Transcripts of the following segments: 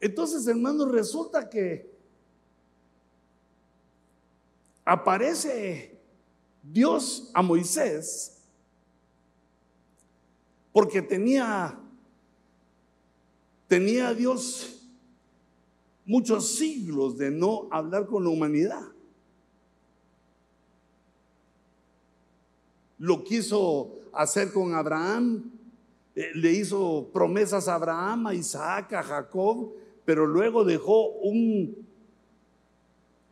Entonces, hermanos, resulta que aparece Dios a Moisés porque tenía tenía Dios muchos siglos de no hablar con la humanidad. Lo quiso hacer con Abraham, eh, le hizo promesas a Abraham, a Isaac, a Jacob, pero luego dejó un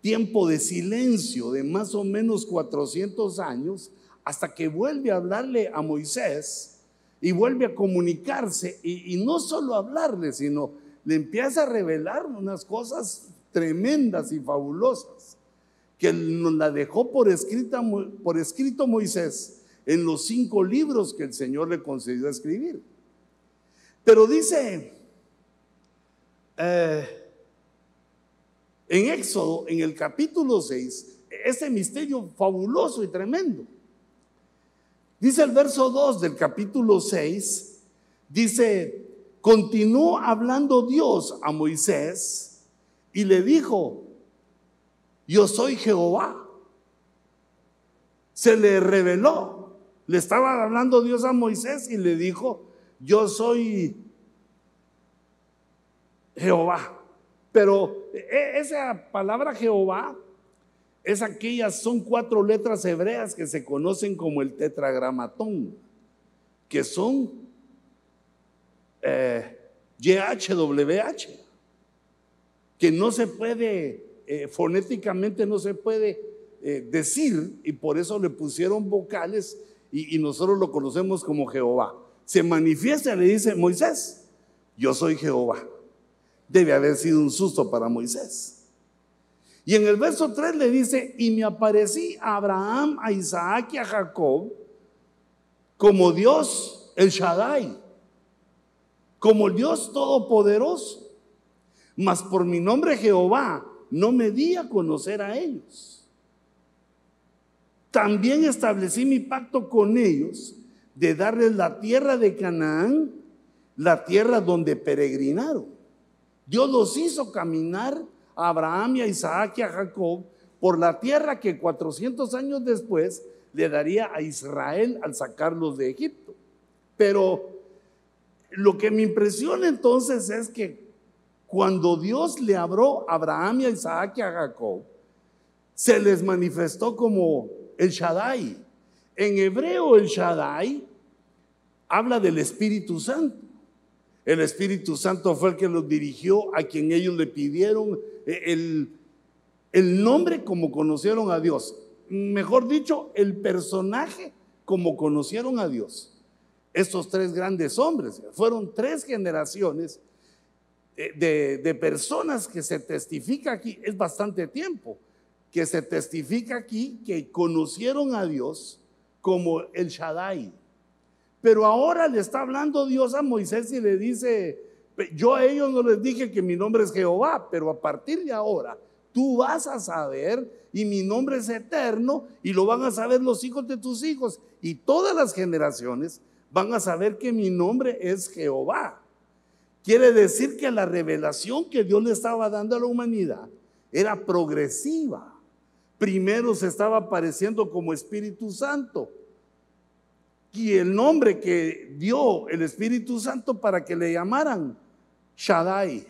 tiempo de silencio de más o menos 400 años hasta que vuelve a hablarle a Moisés y vuelve a comunicarse y, no solo hablarle, sino le empieza a revelar unas cosas tremendas y fabulosas que nos la dejó por, escrita, por escrito Moisés en los cinco libros que el Señor le concedió escribir. Pero dice, eh, en Éxodo, en el capítulo 6, ese misterio fabuloso y tremendo. Dice el verso 2 del capítulo 6, dice, continuó hablando Dios a Moisés y le dijo, yo soy Jehová. Se le reveló, le estaba hablando Dios a Moisés y le dijo, yo soy Jehová. Pero e, esa palabra Jehová es aquellas, son cuatro letras hebreas que se conocen como el tetragramatón, que son eh, YHWH, que no se puede, eh, fonéticamente no se puede eh, decir, y por eso le pusieron vocales y, y nosotros lo conocemos como Jehová. Se manifiesta, le dice Moisés, yo soy Jehová debe haber sido un susto para Moisés. Y en el verso 3 le dice, y me aparecí a Abraham, a Isaac y a Jacob como Dios, el Shaddai, como Dios todopoderoso. Mas por mi nombre Jehová no me di a conocer a ellos. También establecí mi pacto con ellos de darles la tierra de Canaán, la tierra donde peregrinaron. Dios los hizo caminar a Abraham y a Isaac y a Jacob por la tierra que 400 años después le daría a Israel al sacarlos de Egipto. Pero lo que me impresiona entonces es que cuando Dios le abrió a Abraham y a Isaac y a Jacob, se les manifestó como el Shaddai. En hebreo el Shaddai habla del Espíritu Santo. El Espíritu Santo fue el que los dirigió a quien ellos le pidieron eh, el, el nombre como conocieron a Dios. Mejor dicho, el personaje como conocieron a Dios. Estos tres grandes hombres fueron tres generaciones de, de, personas que se testifica aquí, es bastante tiempo, que se testifica aquí que conocieron a Dios como el Shaddai. Pero ahora le está hablando Dios a Moisés y le dice, yo a ellos no les dije que mi nombre es Jehová, pero a partir de ahora tú vas a saber y mi nombre es eterno y lo van a saber los hijos de tus hijos y todas las generaciones van a saber que mi nombre es Jehová. Quiere decir que la revelación que Dios le estaba dando a la humanidad era progresiva. Primero se estaba apareciendo como Espíritu Santo y el nombre que dio el Espíritu Santo para que le llamaran Shaddai.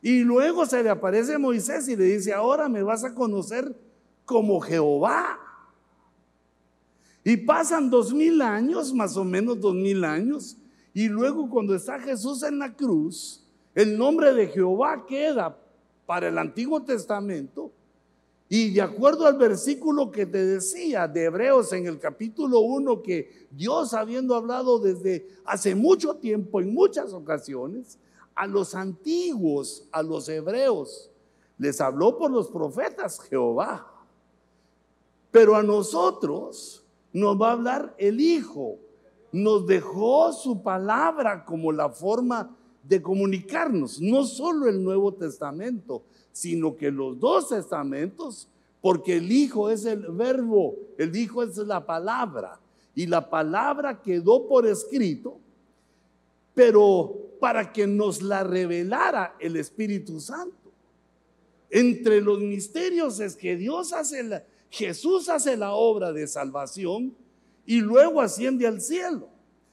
Y luego se le aparece Moisés y le dice, ahora me vas a conocer como Jehová. Y pasan dos mil años, más o menos dos mil años, y luego cuando está Jesús en la cruz, el nombre de Jehová queda para el Antiguo Testamento y de acuerdo al versículo que te decía de Hebreos en el capítulo 1, que Dios habiendo hablado desde hace mucho tiempo, en muchas ocasiones, a los antiguos, a los hebreos, les habló por los profetas Jehová. Pero a nosotros nos va a hablar el Hijo. Nos dejó su palabra como la forma de comunicarnos, no solo el Nuevo Testamento, sino que los dos testamentos, porque el Hijo es el verbo, el Hijo es la palabra, y la palabra quedó por escrito pero para que nos la revelara el Espíritu Santo. Entre los misterios es que Dios hace la, Jesús hace la obra de salvación y luego asciende al cielo.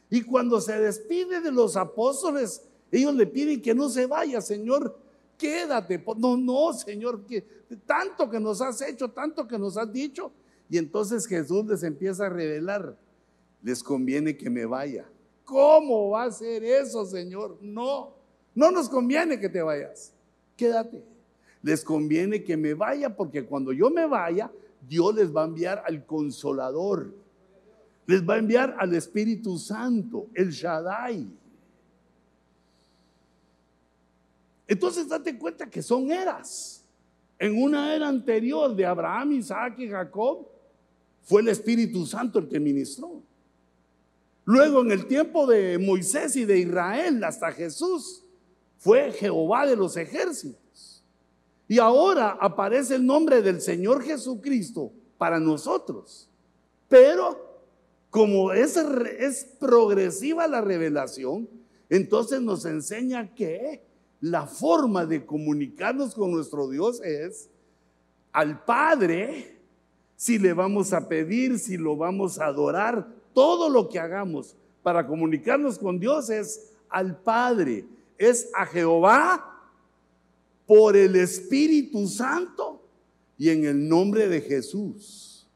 Y cuando se despide de los apóstoles, ellos le piden que no se vaya, Señor, quédate. No, no, Señor, que tanto que nos has hecho, tanto que nos has dicho. Y entonces Jesús les empieza a revelar, les conviene que me vaya. ¿Cómo va a ser eso, Señor? No, no nos conviene que te vayas. Quédate. Les conviene que me vaya porque cuando yo me vaya, Dios les va a enviar al consolador. Les va a enviar al Espíritu Santo, el Shaddai. Entonces date cuenta que son eras. En una era anterior de Abraham, Isaac y Jacob, fue el Espíritu Santo el que ministró. Luego en el tiempo de Moisés y de Israel hasta Jesús, fue Jehová de los ejércitos. Y ahora aparece el nombre del Señor Jesucristo para nosotros. Pero como es, es progresiva la revelación, entonces nos enseña que la forma de comunicarnos con nuestro Dios es al Padre, si le vamos a pedir, si lo vamos a adorar, todo lo que hagamos para comunicarnos con Dios es al Padre, es a Jehová por el Espíritu Santo y en el nombre de Jesús.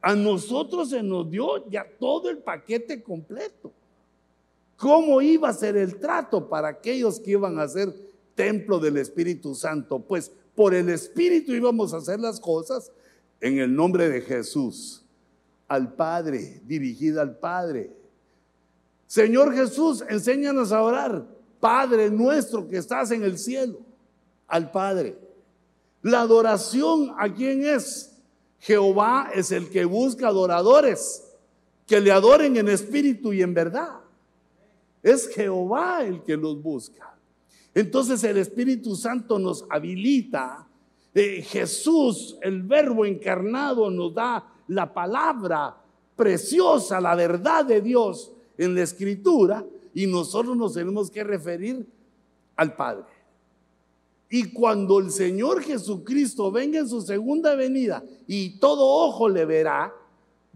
A nosotros se nos dio ya todo el paquete completo. ¿Cómo iba a ser el trato para aquellos que iban a ser templo del Espíritu Santo? Pues por el Espíritu íbamos a hacer las cosas en el nombre de Jesús al Padre, dirigida al Padre. Señor Jesús, enséñanos a orar. Padre nuestro que estás en el cielo, al Padre. La adoración, ¿a quién es? Jehová es el que busca adoradores que le adoren en espíritu y en verdad. Es Jehová el que los busca. Entonces el Espíritu Santo nos habilita. Eh, Jesús, el verbo encarnado, nos da la palabra preciosa, la verdad de Dios en la escritura y nosotros nos tenemos que referir al Padre. Y cuando el Señor Jesucristo venga en su segunda venida y todo ojo le verá,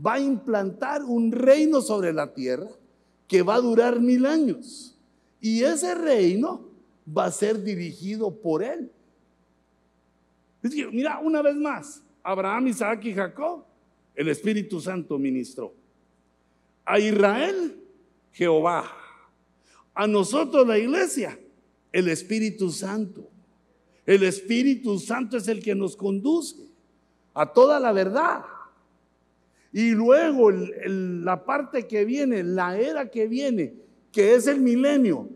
va a implantar un reino sobre la tierra que va a durar mil años. Y ese reino va a ser dirigido por Él. mira, una vez más, Abraham, Isaac y Jacob el Espíritu Santo ministró. A Israel, Jehová. A nosotros, la iglesia, el Espíritu Santo. El Espíritu Santo es el que nos conduce a toda la verdad. Y luego la parte que viene, la era que viene, que es el milenio,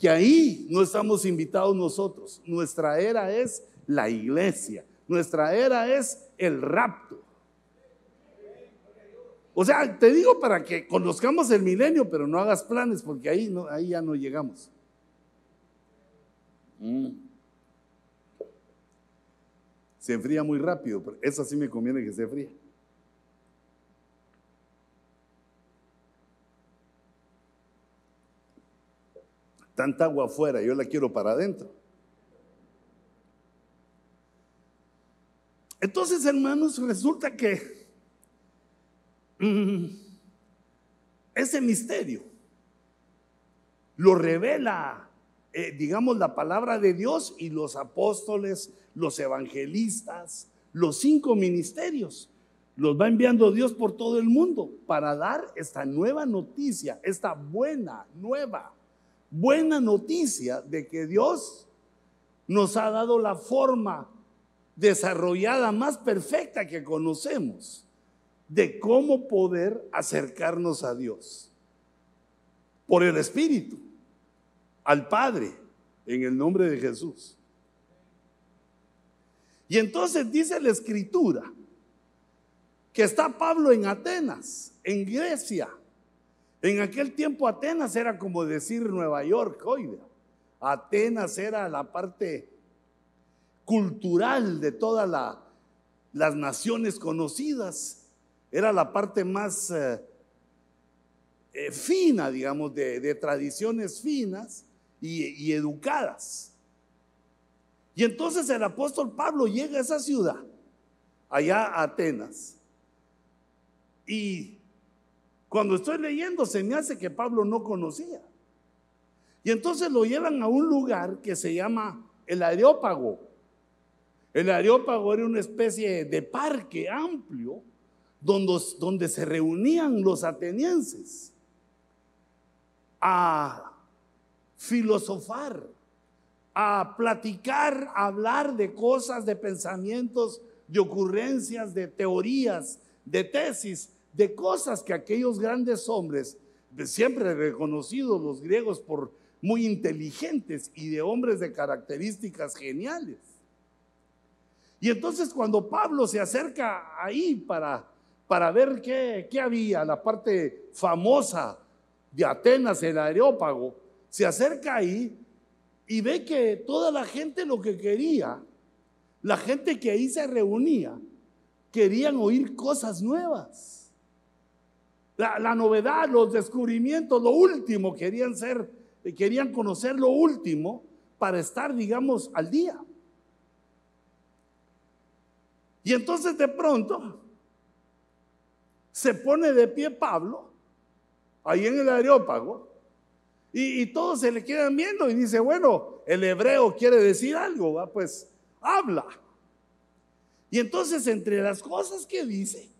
que ahí no estamos invitados nosotros. Nuestra era es la iglesia. Nuestra era es el rapto. O sea, te digo para que conozcamos el milenio, pero no hagas planes porque ahí, no, ahí ya no llegamos. Mm. Se enfría muy rápido, pero eso sí me conviene que se enfríe. Tanta agua afuera, yo la quiero para adentro. Entonces, hermanos, resulta que Mm. ese misterio lo revela, eh, digamos, la palabra de Dios y los apóstoles, los evangelistas, los cinco ministerios. Los va enviando Dios por todo el mundo para dar esta nueva noticia, esta buena, nueva, buena noticia de que Dios nos ha dado la forma desarrollada más perfecta que conocemos de cómo poder acercarnos a Dios. Por el Espíritu, al Padre, en el nombre de Jesús. Y entonces dice la escritura que está Pablo en Atenas, en Grecia. En aquel tiempo Atenas era como decir Nueva York hoy. Atenas era la parte cultural de todas las naciones conocidas era la parte más, eh, eh, fina, digamos, de, tradiciones finas y, y educadas. Y entonces el apóstol Pablo llega a esa ciudad, allá a Atenas. Y cuando estoy leyendo se me hace que Pablo no conocía. Y entonces lo llevan a un lugar que se llama el Areópago. El Areópago era una especie de parque amplio donde, donde se reunían los atenienses a filosofar, a platicar, a hablar de cosas, de pensamientos, de ocurrencias, de teorías, de tesis, de cosas que aquellos grandes hombres, siempre reconocidos los griegos por muy inteligentes y de hombres de características geniales. Y entonces cuando Pablo se acerca ahí para, para ver qué, qué había, la parte famosa de Atenas, el Areópago, se acerca ahí y ve que toda la gente lo que quería, la gente que ahí se reunía, querían oír cosas nuevas. La, novedad, los descubrimientos, lo último, querían ser querían conocer lo último para estar, digamos, al día. Y entonces de pronto se pone de pie Pablo, ahí en el Areópago, y, todos se le quedan viendo y dice, bueno, el hebreo quiere decir algo, ¿va? pues habla. Y entonces entre las cosas que dice,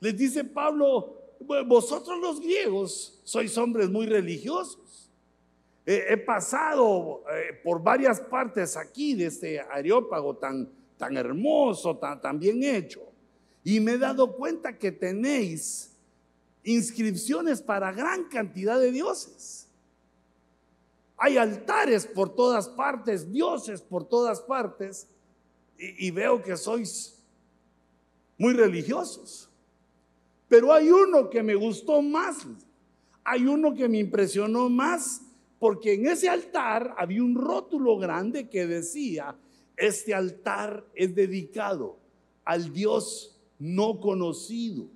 les dice Pablo, vosotros los griegos sois hombres muy religiosos he pasado eh, por varias partes aquí de este areópago tan, tan hermoso, tan, tan bien hecho, y me he dado cuenta que tenéis inscripciones para gran cantidad de dioses. Hay altares por todas partes, dioses por todas partes, y, y, veo que sois muy religiosos. Pero hay uno que me gustó más, hay uno que me impresionó más porque en ese altar había un rótulo grande que decía, este altar es dedicado al Dios no conocido.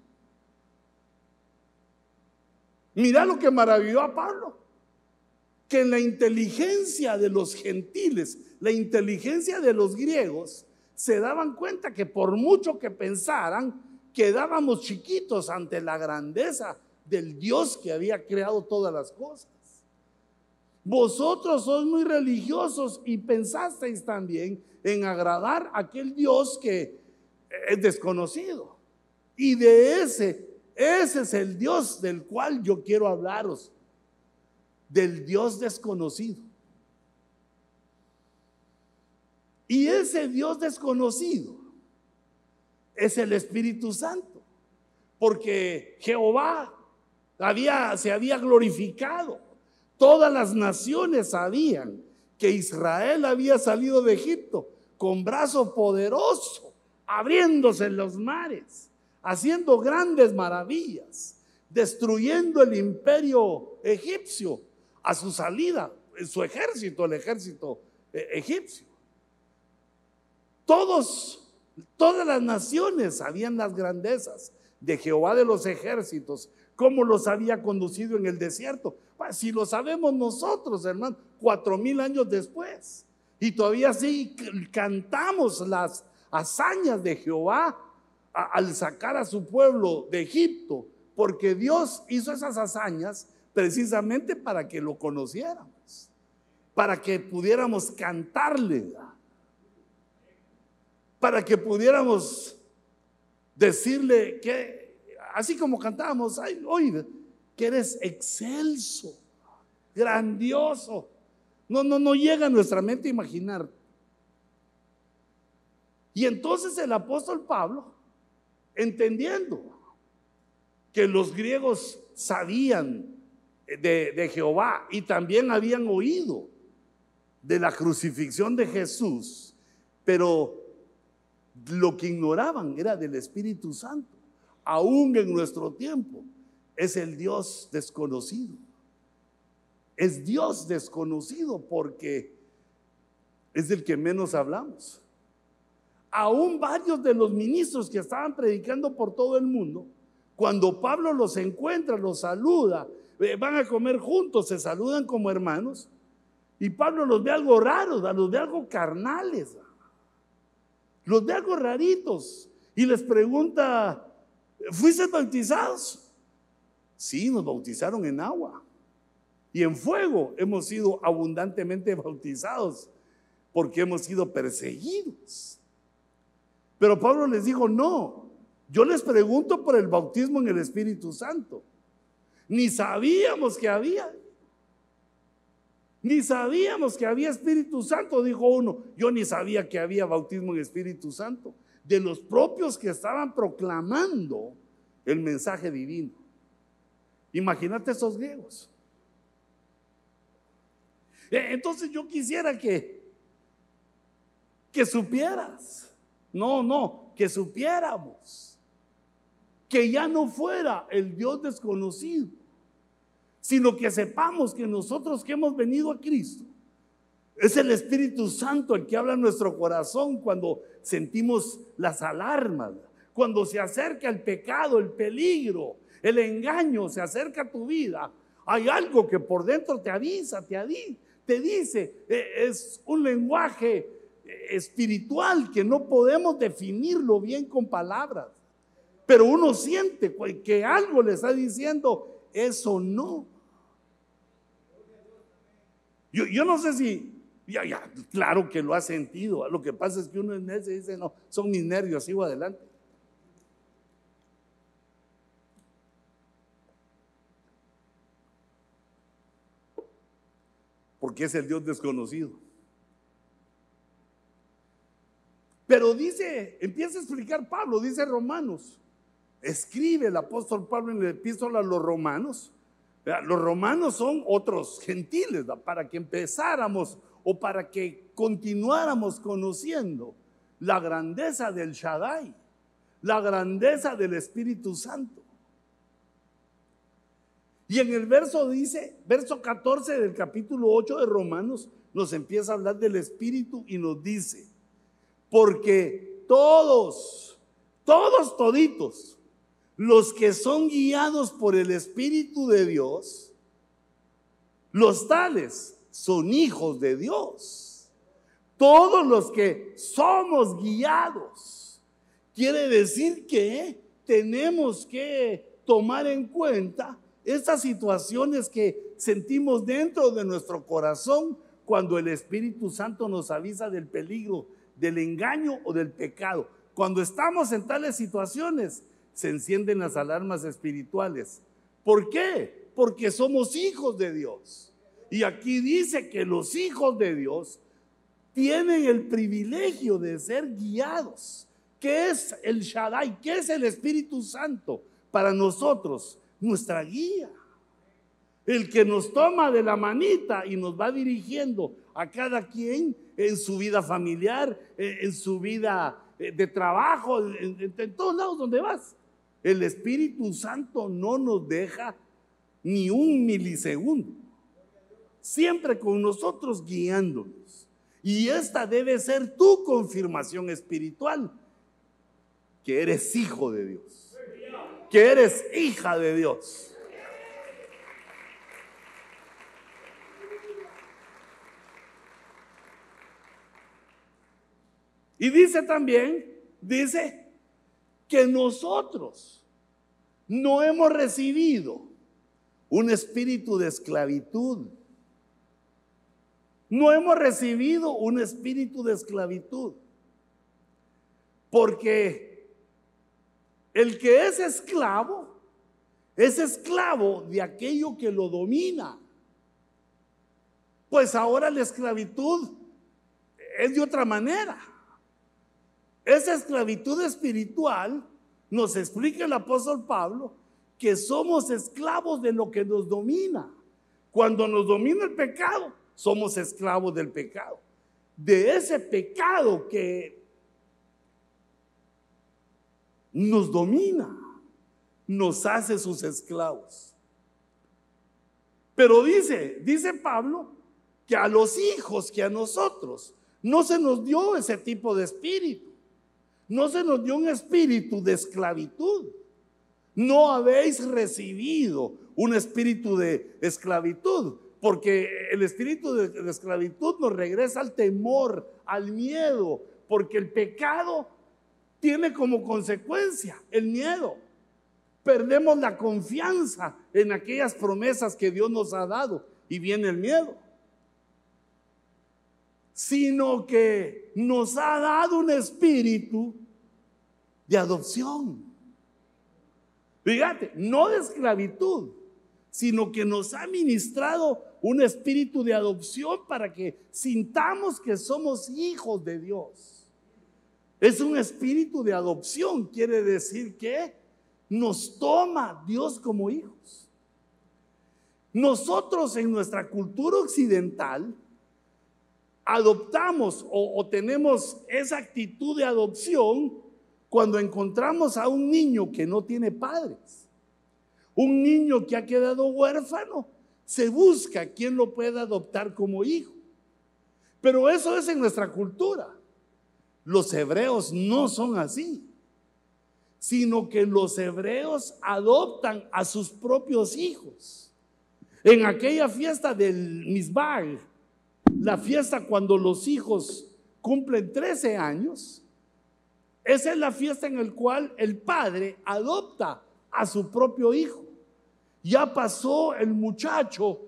Mira lo que maravilló a Pablo, que en la inteligencia de los gentiles, la inteligencia de los griegos, se daban cuenta que por mucho que pensaran, quedábamos chiquitos ante la grandeza del Dios que había creado todas las cosas. Vosotros sois muy religiosos y pensasteis también en agradar a aquel Dios que es desconocido. Y de ese, ese es el Dios del cual yo quiero hablaros, del Dios desconocido. Y ese Dios desconocido es el Espíritu Santo, porque Jehová había, se había glorificado Todas las naciones sabían que Israel había salido de Egipto con brazo poderoso, abriéndose los mares, haciendo grandes maravillas, destruyendo el imperio egipcio a su salida, su ejército, el ejército eh, egipcio. Todos, todas las naciones sabían las grandezas de Jehová de los ejércitos, cómo los había conducido en el desierto. Si lo sabemos nosotros, hermano, cuatro mil años después. Y todavía sí cantamos las hazañas de Jehová al sacar a su pueblo de Egipto, porque Dios hizo esas hazañas precisamente para que lo conociéramos, para que pudiéramos cantarle, para que pudiéramos decirle que así como cantábamos hoy, que eres excelso, grandioso. No, no, no llega a nuestra mente imaginar. Y entonces el apóstol Pablo, entendiendo que los griegos sabían de, de, Jehová y también habían oído de la crucifixión de Jesús, pero lo que ignoraban era del Espíritu Santo aún en nuestro tiempo, es el Dios desconocido. Es Dios desconocido porque es del que menos hablamos. Aún varios de los ministros que estaban predicando por todo el mundo, Cuando Pablo los encuentra, los saluda, eh, van a comer juntos, se saludan como hermanos. Y Pablo los ve algo raros, los ve algo carnales, los ve algo raritos. Y les pregunta, ¿fuiste bautizados? Sí, nos bautizaron en agua. Y en fuego hemos sido abundantemente bautizados porque hemos sido perseguidos. Pero Pablo les dijo, no, yo les pregunto por el bautismo en el Espíritu Santo. Ni sabíamos que había. Ni sabíamos que había Espíritu Santo, dijo uno. Yo ni sabía que había bautismo en Espíritu Santo. De los propios que estaban proclamando el mensaje divino. Imagínate esos griegos. Eh, entonces yo quisiera que, que supieras, no, no, que supiéramos que ya no fuera el Dios desconocido, sino que sepamos que nosotros que hemos venido a Cristo, es el Espíritu Santo el que habla en nuestro corazón cuando sentimos las alarmas, cuando se acerca el pecado, el peligro, el engaño, se acerca a tu vida. Hay algo que por dentro te avisa, te, avisa, te dice, e, es un lenguaje espiritual que no podemos definirlo bien con palabras. Pero uno siente que algo le está diciendo, eso no. Yo, no sé si, ya, ya, claro que lo ha sentido. Lo que pasa es que uno en ese dice, no, son mis nervios, sigo adelante. porque es el Dios desconocido. Pero dice, empieza a explicar Pablo, dice Romanos, escribe el apóstol Pablo en la epístola a los romanos. Los romanos son otros gentiles, para que empezáramos o para que continuáramos conociendo la grandeza del Shaddai, la grandeza del Espíritu Santo. Y en el verso dice, verso 14 del capítulo 8 de Romanos, nos empieza a hablar del Espíritu y nos dice, porque todos, todos toditos, los que son guiados por el Espíritu de Dios, los tales son hijos de Dios. Todos los que somos guiados. Quiere decir que tenemos que tomar en cuenta estas situaciones que sentimos dentro de nuestro corazón cuando el Espíritu Santo nos avisa del peligro, del engaño o del pecado. Cuando estamos en tales situaciones, se encienden las alarmas espirituales. ¿Por qué? Porque somos hijos de Dios. Y aquí dice que los hijos de Dios tienen el privilegio de ser guiados. ¿Qué es el Shaddai? ¿Qué es el Espíritu Santo para nosotros? nuestra guía. El que nos toma de la manita y nos va dirigiendo a cada quien en su vida familiar, en su vida eh, de trabajo, en, todos lados donde vas. El Espíritu Santo no nos deja ni un milisegundo. Siempre con nosotros guiándonos. Y esta debe ser tu confirmación espiritual, que eres hijo de Dios que eres hija de Dios. Y dice también, dice que nosotros no hemos recibido un espíritu de esclavitud. No hemos recibido un espíritu de esclavitud. Porque el que es esclavo es esclavo de aquello que lo domina. Pues ahora la esclavitud es de otra manera. Esa esclavitud espiritual nos explica el apóstol Pablo que somos esclavos de lo que nos domina. Cuando nos domina el pecado, somos esclavos del pecado. De ese pecado que nos domina, nos hace sus esclavos. Pero dice, dice Pablo, que a los hijos, que a nosotros, no se nos dio ese tipo de espíritu. No se nos dio un espíritu de esclavitud. no habéis recibido un espíritu de esclavitud, porque el espíritu de, esclavitud nos regresa al temor, al miedo, porque el pecado tiene como consecuencia el miedo. Perdemos la confianza en aquellas promesas que Dios nos ha dado y viene el miedo. Sino que nos ha dado un espíritu de adopción. Fíjate, no de esclavitud, sino que nos ha ministrado un espíritu de adopción para que sintamos que somos hijos de Dios. Es un espíritu de adopción, quiere decir que nos toma Dios como hijos. Nosotros en nuestra cultura occidental adoptamos o, o, tenemos esa actitud de adopción cuando encontramos a un niño que no tiene padres, un niño que ha quedado huérfano se busca quien lo pueda adoptar como hijo. Pero eso es en nuestra cultura. Los hebreos no son así, sino que los hebreos adoptan a sus propios hijos. En aquella fiesta del Misbah, la fiesta cuando los hijos cumplen 13 años, esa es la fiesta en la cual el padre adopta a su propio hijo. Ya pasó el muchacho,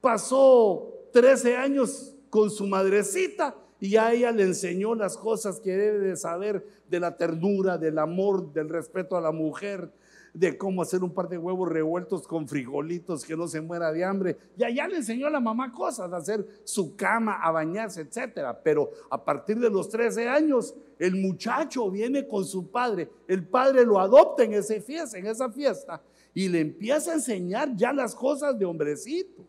pasó 13 años con su madrecita y ya ella le enseñó las cosas que debe de saber de la ternura, del amor, del respeto a la mujer, de cómo hacer un par de huevos revueltos con frijolitos que no se muera de hambre. Ya ya le enseñó a la mamá cosas, a hacer su cama, a bañarse, etcétera. Pero a partir de los 13 años, el muchacho viene con su padre. El padre lo adopta en esa fiesta, en esa fiesta y le empieza a enseñar ya las cosas de hombrecito.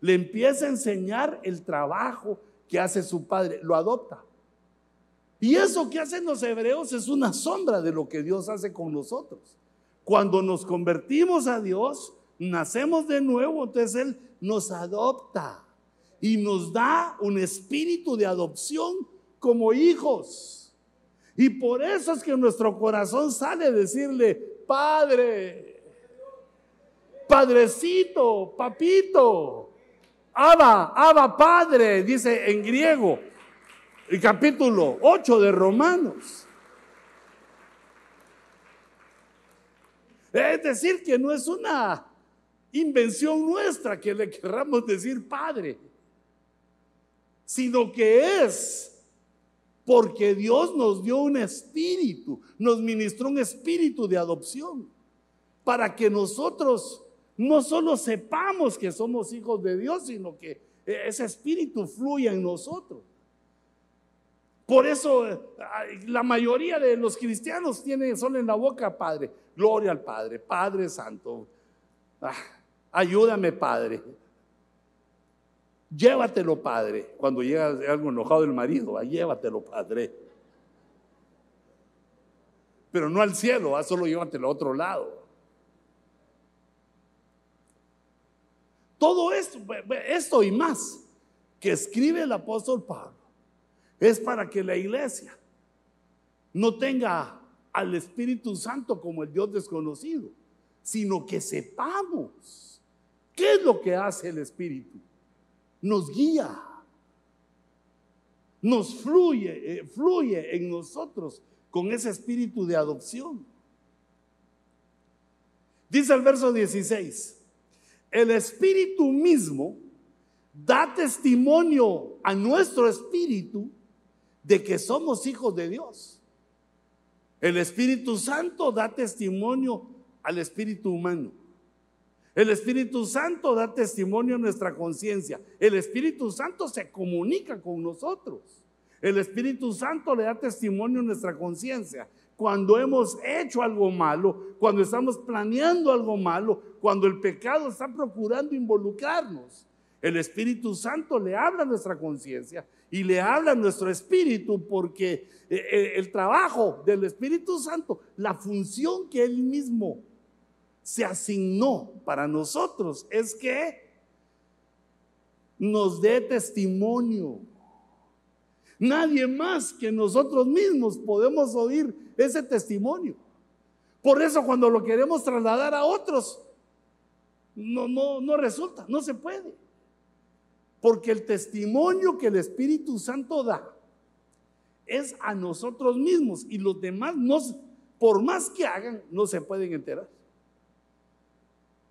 Le empieza a enseñar el trabajo que hace su padre, lo adopta. Y eso que hacen los hebreos es una sombra de lo que Dios hace con nosotros. Cuando nos convertimos a Dios, nacemos de nuevo, entonces Él nos adopta y nos da un espíritu de adopción como hijos. Y por eso es que nuestro corazón sale a decirle, Padre, Padrecito, papito. Abba, Abba Padre, dice en griego, el capítulo 8 de Romanos. Es decir, que no es una invención nuestra que le querramos decir Padre, sino que es porque Dios nos dio un espíritu, nos ministró un espíritu de adopción, para que nosotros no solo sepamos que somos hijos de Dios, sino que ese espíritu fluya en nosotros. Por eso la mayoría de los cristianos tienen solo en la boca Padre, gloria al Padre, Padre Santo. Ah, ayúdame Padre. Llévatelo Padre. Cuando llega algo enojado del marido, llévatelo Padre. Pero no al cielo, solo llévatelo a otro lado. Todo esto, esto y más que escribe el apóstol Pablo es para que la iglesia no tenga al Espíritu Santo como el Dios desconocido, sino que sepamos qué es lo que hace el Espíritu. Nos guía, nos fluye, eh, fluye en nosotros con ese espíritu de adopción. Dice el verso 16 el Espíritu mismo da testimonio a nuestro espíritu de que somos hijos de Dios. El Espíritu Santo da testimonio al espíritu humano. El Espíritu Santo da testimonio a nuestra conciencia. El Espíritu Santo se comunica con nosotros. El Espíritu Santo le da testimonio a nuestra conciencia cuando hemos hecho algo malo, cuando estamos planeando algo malo, cuando el pecado está procurando involucrarnos. El Espíritu Santo le habla a nuestra conciencia y le habla a nuestro espíritu porque eh, eh, el trabajo del Espíritu Santo, la función que Él mismo se asignó para nosotros es que nos dé testimonio. Nadie más que nosotros mismos podemos oír ese testimonio. Por eso cuando lo queremos trasladar a otros, no, no, no resulta, no se puede. Porque el testimonio que el Espíritu Santo da es a nosotros mismos y los demás, por más que hagan, no se pueden enterar.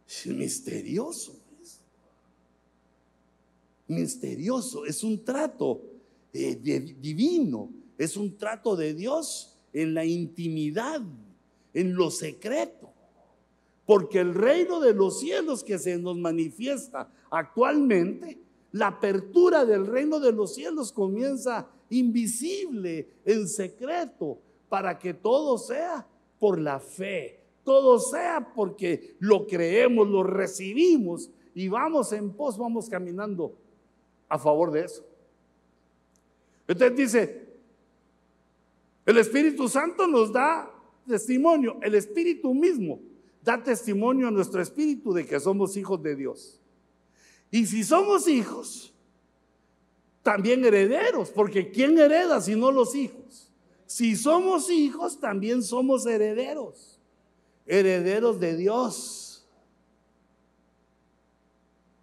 Es misterioso. Misterioso. Es un trato eh, divino. Es un trato de Dios en la intimidad, en lo secreto. Porque el reino de los cielos que se nos manifiesta actualmente, la apertura del reino de los cielos comienza invisible, en secreto, para que todo sea por la fe, todo sea porque lo creemos, lo recibimos y vamos en pos, vamos caminando a favor de eso. Entonces dice, el Espíritu Santo nos da testimonio, el Espíritu mismo da testimonio a nuestro espíritu de que somos hijos de Dios. Y si somos hijos, también herederos, porque ¿quién hereda si no los hijos? Si somos hijos, también somos herederos, herederos de Dios.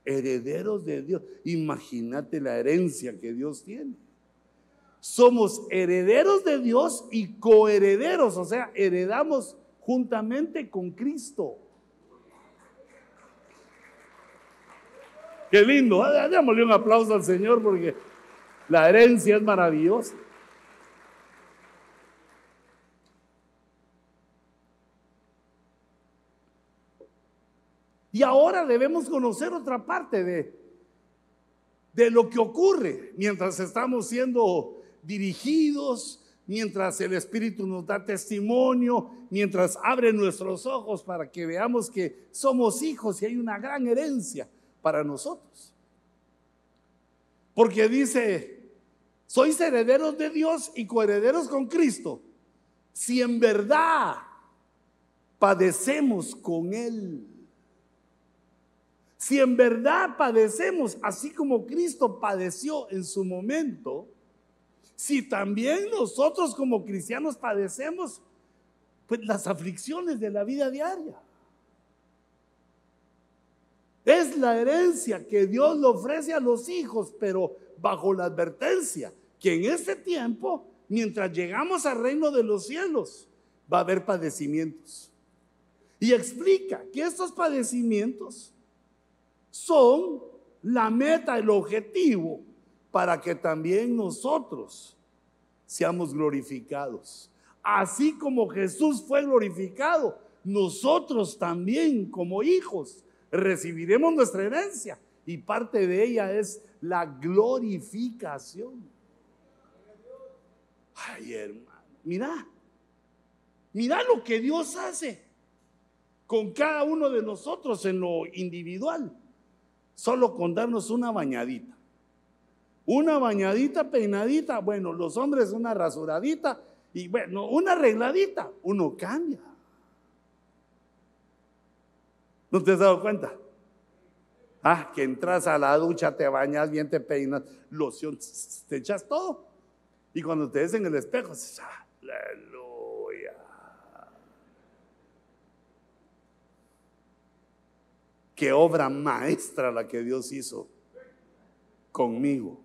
Herederos de Dios. Imagínate la herencia que Dios tiene. Somos herederos de Dios y coherederos, o sea, heredamos juntamente con Cristo. Qué lindo, démosle un aplauso al Señor porque la herencia es maravillosa. Y ahora debemos conocer otra parte de, de lo que ocurre mientras estamos siendo dirigidos, mientras el Espíritu nos da testimonio, mientras abre nuestros ojos para que veamos que somos hijos y hay una gran herencia para nosotros. Porque dice sois herederos de Dios y coherederos con Cristo. Si en verdad padecemos con Él. Si en verdad padecemos así como Cristo padeció en su momento, si también nosotros como cristianos padecemos pues las aflicciones de la vida diaria. Es la herencia que Dios le ofrece a los hijos, pero bajo la advertencia que en este tiempo, mientras llegamos al reino de los cielos, va a haber padecimientos. Y explica que estos padecimientos son la meta, el objetivo, para que también nosotros seamos glorificados. Así como Jesús fue glorificado, nosotros también como hijos recibiremos nuestra herencia y parte de ella es la glorificación. Ay, hermano, mira, mira lo que Dios hace con cada uno de nosotros en lo individual. Solo con darnos una bañadita. Una bañadita peinadita, bueno, los hombres una rasuradita y bueno, una arregladita, uno cambia. ¿No te has dado cuenta? Ah, que entras a la ducha, te bañas bien, te peinas, loción, te echas todo. Y cuando te ves en el espejo, dices, aleluya. Qué obra maestra la que Dios hizo conmigo.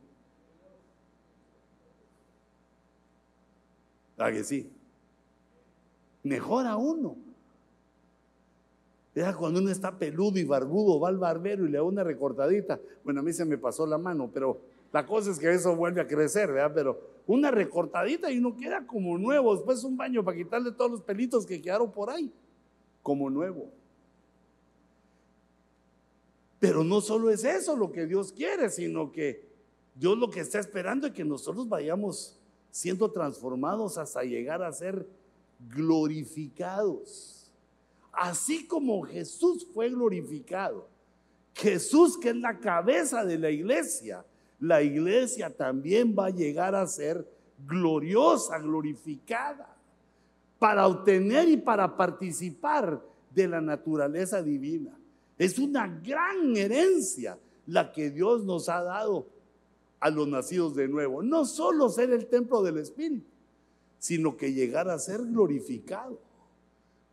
¿A que sí? Mejora uno. Ya cuando uno está peludo y barbudo, va al barbero y le da una recortadita. Bueno, a mí se me pasó la mano, pero la cosa es que eso vuelve a crecer, ¿verdad? Pero una recortadita y uno queda como nuevo. Después un baño para quitarle todos los pelitos que quedaron por ahí, como nuevo. Pero no solo es eso lo que Dios quiere, sino que Dios lo que está esperando es que nosotros vayamos siendo transformados hasta llegar a ser glorificados. Así como Jesús fue glorificado. Jesús que es la cabeza de la iglesia la iglesia también va a llegar a ser gloriosa, glorificada, para obtener y para participar de la naturaleza divina. Es una gran herencia la que Dios nos ha dado a los nacidos de nuevo. No solo ser el templo del Espíritu, sino que llegar a ser glorificado.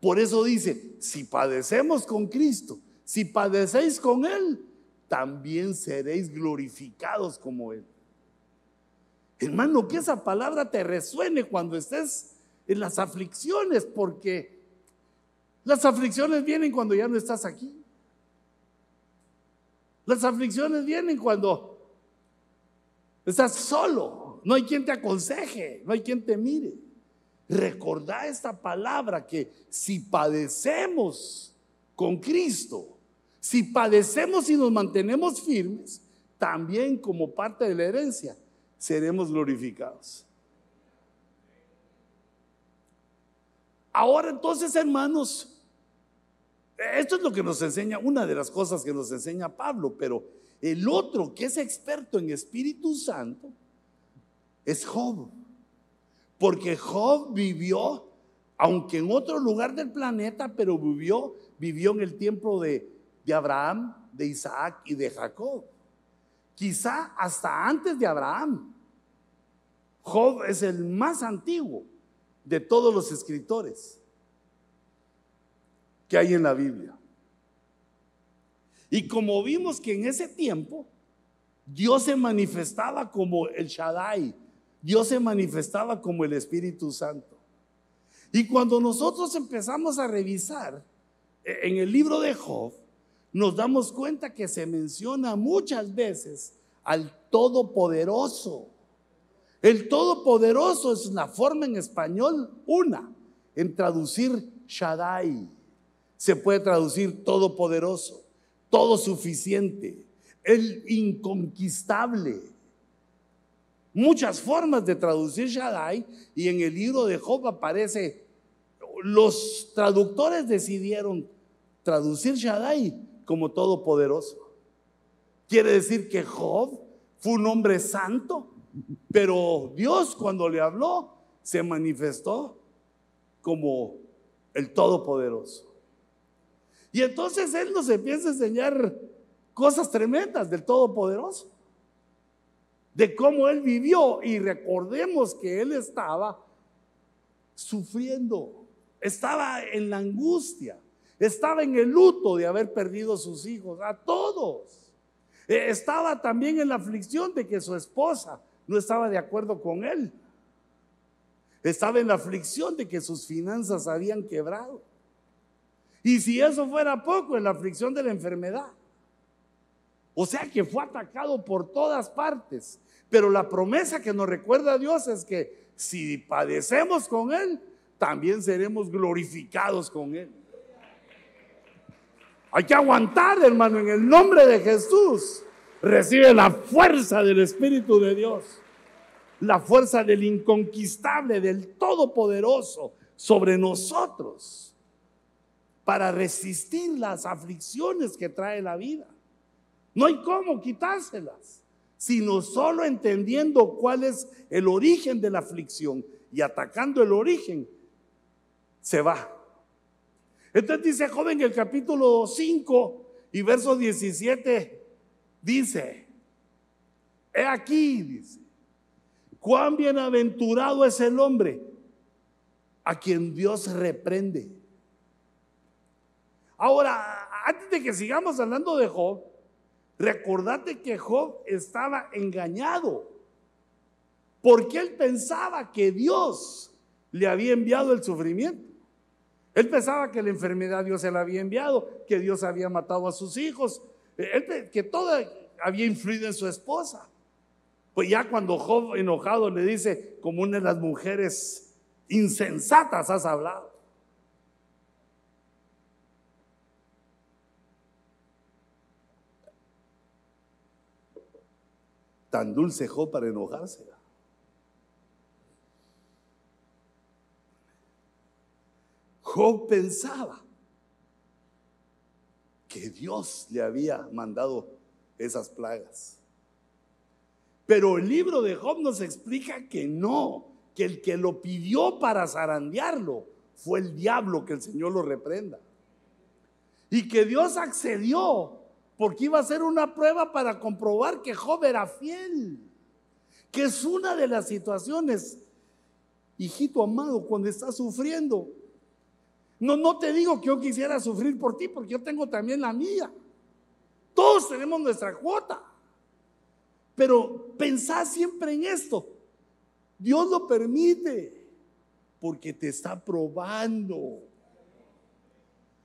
Por eso dice, si padecemos con Cristo, si padecéis con Él, también seréis glorificados como Él. Hermano, que esa palabra te resuene cuando estés en las aflicciones, porque las aflicciones vienen cuando ya no estás aquí. Las aflicciones vienen cuando estás solo, no hay quien te aconseje, no hay quien te mire. Recordá esta palabra que si padecemos con Cristo, si padecemos y nos mantenemos firmes, también como parte de la herencia seremos glorificados. Ahora entonces, hermanos, esto es lo que nos enseña, una de las cosas que nos enseña Pablo, pero el otro que es experto en Espíritu Santo es Job. Porque Job vivió, aunque en otro lugar del planeta, pero vivió, vivió en el tiempo de, de Abraham, de Isaac y de Jacob. Quizá hasta antes de Abraham. Job es el más antiguo de todos los escritores que hay en la Biblia. Y como vimos que en ese tiempo Dios se manifestaba como el Shaddai, Dios se manifestaba como el Espíritu Santo. Y cuando nosotros empezamos a revisar eh, en el libro de Job, nos damos cuenta que se menciona muchas veces al Todopoderoso. El Todopoderoso es una forma en español, una, en traducir Shaddai. Se puede traducir Todopoderoso, todo suficiente, el inconquistable muchas formas de traducir Shaddai y en el libro de Job aparece, los traductores decidieron traducir Shaddai como todopoderoso. Quiere decir que Job fue un hombre santo, pero Dios cuando le habló se manifestó como el todopoderoso. Y entonces él nos empieza a enseñar cosas tremendas del todopoderoso de cómo él vivió y recordemos que él estaba sufriendo, estaba en la angustia, estaba en el luto de haber perdido sus hijos, a todos. Eh, estaba también en la aflicción de que su esposa no estaba de acuerdo con él. Estaba en la aflicción de que sus finanzas habían quebrado. Y si eso fuera poco, en la aflicción de la enfermedad. O sea que fue atacado por todas partes. Pero la promesa que nos recuerda Dios es que si padecemos con Él, también seremos glorificados con Él. Hay que aguantar, hermano, en el nombre de Jesús. Recibe la fuerza del Espíritu de Dios, la fuerza del inconquistable, del Todopoderoso sobre nosotros para resistir las aflicciones que trae la vida. No hay cómo quitárselas sino solo entendiendo cuál es el origen de la aflicción y atacando el origen, se va. Entonces dice joven en el capítulo 5 y verso 17, dice, he aquí, dice, cuán bienaventurado es el hombre a quien Dios reprende. Ahora, antes de que sigamos hablando de Job, Recordate que Job estaba engañado porque él pensaba que Dios le había enviado el sufrimiento. Él pensaba que la enfermedad Dios se la había enviado, que Dios había matado a sus hijos, que todo había influido en su esposa. Pues ya cuando Job enojado le dice, como una de las mujeres insensatas has hablado. Tan dulce Job para enojarse. Job pensaba que Dios le había mandado esas plagas. Pero el libro de Job nos explica que no, que el que lo pidió para zarandearlo fue el diablo, que el Señor lo reprenda. Y que Dios accedió porque iba a ser una prueba para comprobar que Job era fiel, que es una de las situaciones, hijito amado, cuando estás sufriendo. No, no te digo que yo quisiera sufrir por ti, porque yo tengo también la mía. Todos tenemos nuestra cuota. Pero pensá siempre en esto. Dios lo permite porque te está probando.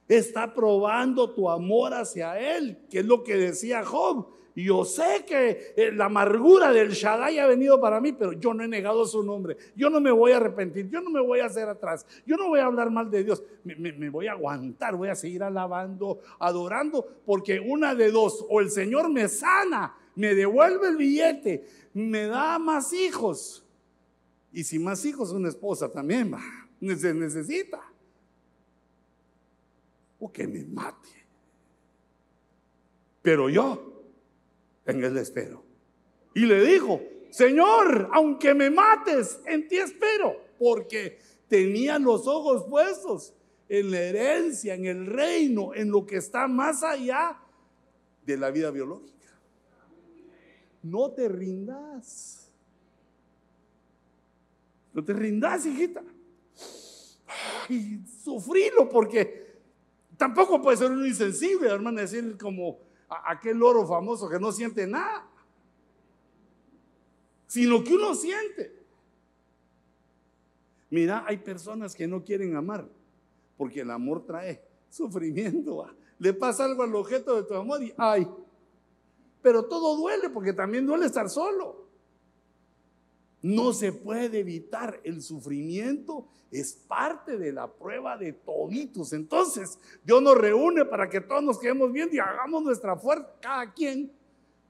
Está probando tu amor hacia Él, que es lo que decía Job. Yo sé que eh, la amargura del Shaddai ha venido para mí, pero yo no he negado su nombre. Yo no me voy a arrepentir, yo no me voy a hacer atrás, yo no voy a hablar mal de Dios. Me, me voy a aguantar, voy a seguir alabando, adorando, porque una de dos, o el Señor me sana, me devuelve el billete, me da más hijos. Y si más hijos, una esposa también va, se necesita. O que me mate. Pero yo en él espero. Y le dijo, Señor, aunque me mates, en ti espero, porque tenía los ojos puestos en la herencia, en el reino, en lo que está más allá de la vida biológica. No te rindas. No te rindas, hijita. Y sufrilo porque tampoco puede ser un insensible, hermano, decir como aquel loro famoso que no siente nada, sino que uno siente. Mira, hay personas que no quieren amar, porque el amor trae sufrimiento. Le pasa algo al objeto de tu amor y ay, pero todo duele porque también duele estar solo. No se puede evitar el sufrimiento, es parte de la prueba de toditos. Entonces, Dios nos reúne para que todos nos quedemos bien y hagamos nuestra fuerza, cada quien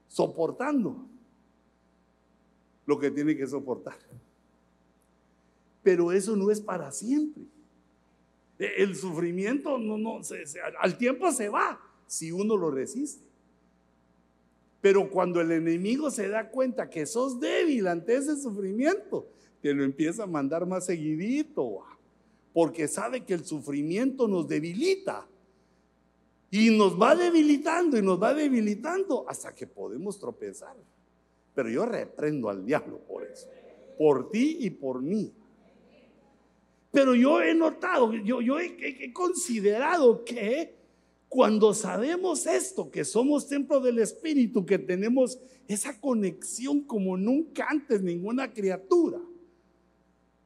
soportando lo que tiene que soportar. Pero eso no es para siempre. E, el sufrimiento no, no, al tiempo se va si uno lo resiste. Pero cuando el enemigo se da cuenta que sos débil ante ese sufrimiento, te lo empieza a mandar más seguidito, porque sabe que el sufrimiento nos debilita. Y nos va debilitando y nos va debilitando hasta que podemos tropezar. Pero yo reprendo al diablo por eso, por ti y por mí. Pero yo he notado, yo, yo he considerado que cuando sabemos esto, que somos templo del Espíritu, que tenemos esa conexión como nunca antes ninguna criatura,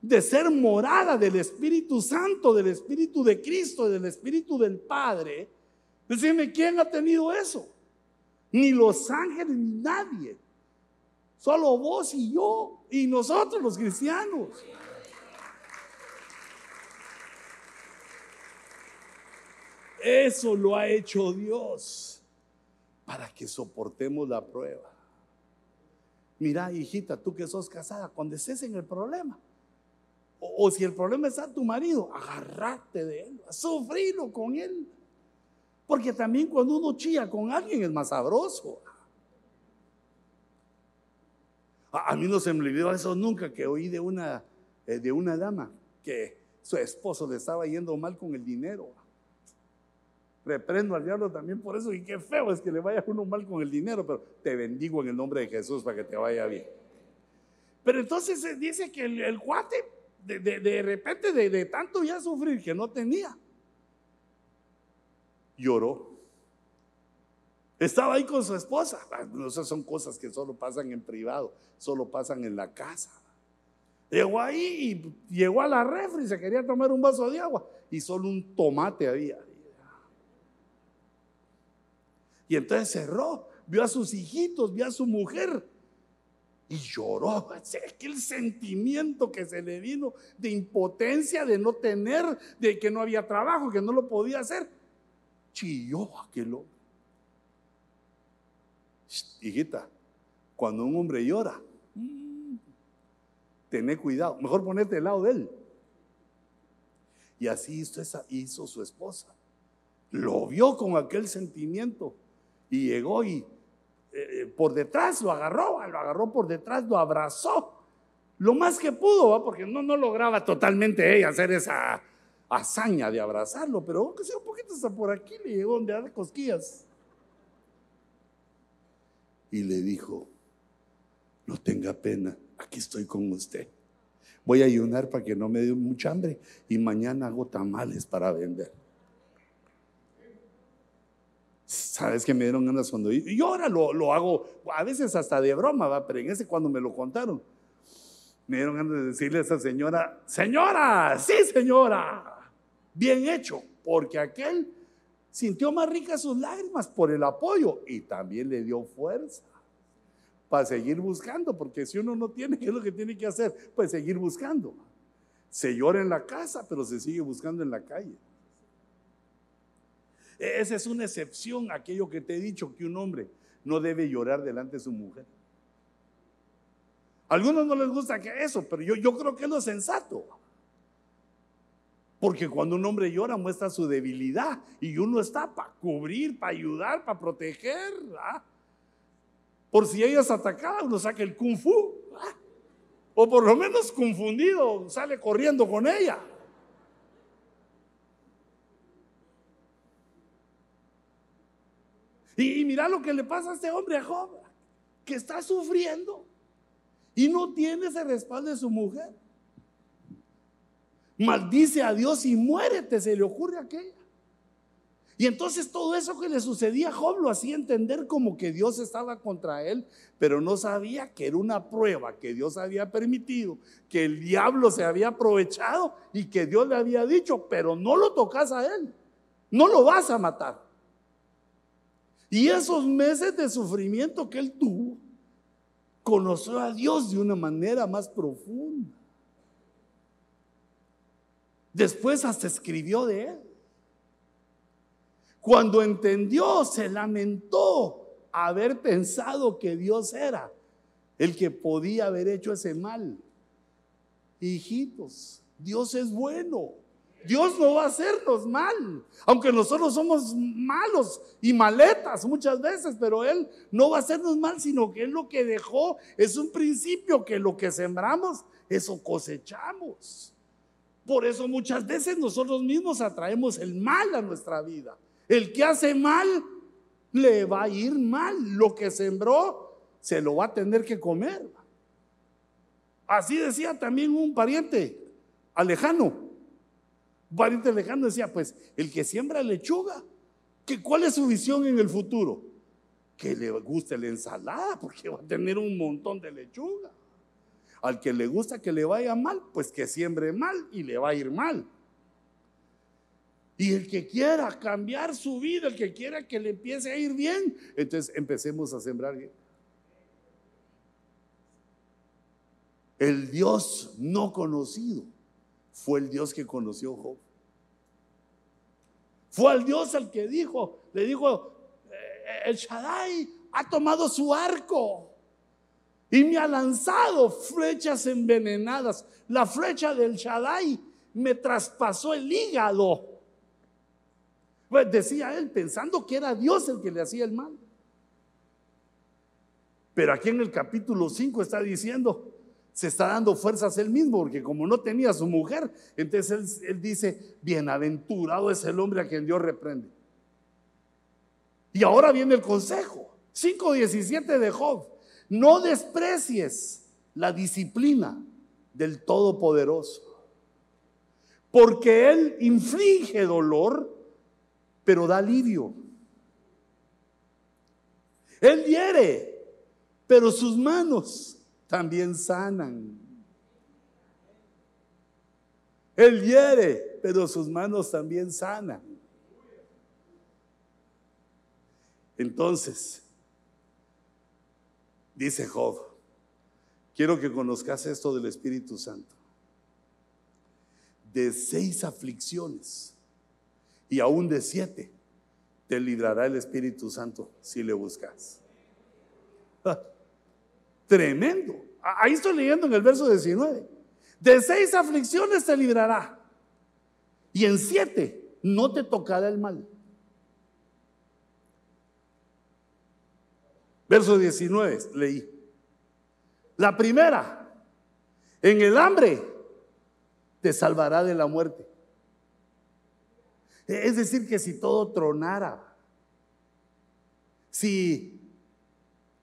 de ser morada del Espíritu Santo, del Espíritu de Cristo, del Espíritu del Padre, decime, ¿quién ha tenido eso? Ni los ángeles, ni nadie. Solo vos y yo y nosotros los cristianos. Eso lo ha hecho Dios para que soportemos la prueba. Mira, hijita, tú que sos casada, cuando estés en el problema, o, si el problema está tu marido, agarrate de él, sufrilo con él. Porque también cuando uno chilla con alguien es más sabroso. A, mí no se me olvidó eso nunca que oí de una, eh, de una dama que su esposo le estaba yendo mal con el dinero. Reprendo al diablo también por eso. Y qué feo es que le vaya uno mal con el dinero, pero te bendigo en el nombre de Jesús para que te vaya bien. Pero entonces se dice que el, cuate, de, repente, de, tanto ya sufrir que no tenía, lloró. Estaba ahí con su esposa. Esas son cosas que solo pasan en privado, solo pasan en la casa. Llegó ahí y llegó a la refri, se quería tomar un vaso de agua y solo un tomate había. Y entonces cerró, vio a sus hijitos, vio a su mujer y lloró. Aquel sentimiento que se le vino de impotencia, de no tener, de que no había trabajo, que no lo podía hacer. Chilló aquel hombre. Hijita, cuando un hombre llora, mm, tené cuidado, mejor ponerte del lado de él. Y así hizo, esa, hizo su esposa. Lo vio con aquel sentimiento y llegó y eh, por detrás lo agarró, lo agarró por detrás, lo abrazó. Lo más que pudo, porque no, no lograba totalmente ella hacer esa hazaña de abrazarlo, pero aunque sea un poquito hasta por aquí le llegó donde dar cosquillas. Y le dijo, no tenga pena, aquí estoy con usted. voy a ayunar para que no me dé mucha hambre y mañana hago tamales para vender. ¿Sabes que me dieron ganas cuando y ahora lo, hago, a veces hasta de broma, ¿va? pero en ese cuando me lo contaron, me dieron ganas de decirle a esa señora, señora, sí señora, bien hecho, porque aquel sintió más ricas sus lágrimas por el apoyo y también le dio fuerza para seguir buscando, porque si uno no tiene, ¿qué es lo que tiene que hacer? Pues seguir buscando. Se llora en la casa, pero se sigue buscando en la calle. Esa es una excepción, aquello que te he dicho, que un hombre no debe llorar delante de su mujer. A algunos no les gusta que eso, pero yo, yo creo que es lo sensato. Porque cuando un hombre llora muestra su debilidad y uno está para cubrir, para ayudar, para proteger. Por si ella es atacada, uno saca el kung fu. O por lo menos confundido, sale corriendo con ella. Y, mira lo que le pasa a este hombre, a Job, que está sufriendo y no tiene ese respaldo de su mujer. Maldice a Dios y muérete, se le ocurre aquella. Y entonces todo eso que le sucedía a Job lo hacía entender como que Dios estaba contra él, pero no sabía que era una prueba que Dios había permitido, que el diablo se había aprovechado y que Dios le había dicho, pero no lo tocas a él, no lo vas a matar. Y esos meses de sufrimiento que él tuvo, conoció a Dios de una manera más profunda. Después hasta escribió de él. Cuando entendió, se lamentó haber pensado que Dios era el que podía haber hecho ese mal. Hijitos, Dios es bueno. Dios no va a hacernos mal, aunque nosotros somos malos y maletas muchas veces, pero Él no va a hacernos mal, sino que Él lo que dejó es un principio que lo que sembramos, eso cosechamos. Por eso muchas veces nosotros mismos atraemos el mal a nuestra vida. El que hace mal, le va a ir mal. Lo que sembró, se lo va a tener que comer. Así decía también un pariente alejano pariente lejano decía, pues el que siembra lechuga, que ¿cuál es su visión en el futuro? Que le guste la ensalada, porque va a tener un montón de lechuga. Al que le gusta que le vaya mal, pues que siembre mal y le va a ir mal. Y el que quiera cambiar su vida, el que quiera que le empiece a ir bien, entonces empecemos a sembrar. El Dios no conocido fue el Dios que conoció Job. Fue al Dios el que dijo, le dijo, eh, el Shaddai ha tomado su arco y me ha lanzado flechas envenenadas. La flecha del Shaddai me traspasó el hígado. Pues decía él, pensando que era Dios el que le hacía el mal. Pero aquí en el capítulo 5 está diciendo, se está dando fuerzas él mismo, porque como no tenía su mujer, entonces él, dice, bienaventurado es el hombre a quien Dios reprende. Y ahora viene el consejo, 5.17 de Job, no desprecies la disciplina del Todopoderoso, porque Él inflige dolor, pero da alivio. Él hiere, pero sus manos también sanan. Él hiere, pero sus manos también sanan. Entonces, dice Job, quiero que conozcas esto del Espíritu Santo. De seis aflicciones y aún de siete te librará el Espíritu Santo si le buscas. Tremendo. Ahí estoy leyendo en el verso 19. De seis aflicciones te librará. Y en siete no te tocará el mal. Verso 19 leí. La primera, en el hambre te salvará de la muerte. Es decir, que si todo tronara, si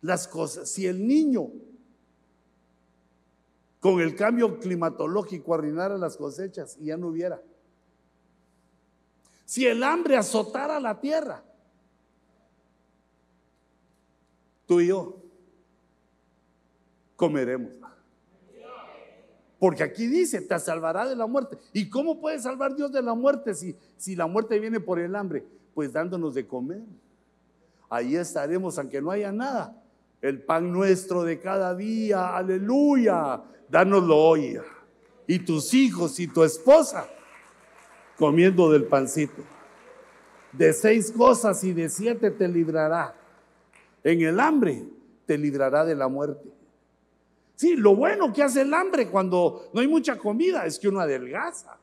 las cosas. Si el niño con el cambio climatológico arruinara las cosechas y ya no hubiera. Si el hambre azotara la tierra, tú y yo comeremos. Porque aquí dice, te salvará de la muerte. ¿Y cómo puede salvar Dios de la muerte si, si la muerte viene por el hambre? Pues dándonos de comer. Ahí estaremos, aunque no haya nada. El pan nuestro de cada día, aleluya, dánoslo hoy. Y tus hijos y tu esposa comiendo del pancito. De seis cosas y de siete te librará. En el hambre te librará de la muerte. Sí, lo bueno que hace el hambre cuando no hay mucha comida es que uno adelgaza.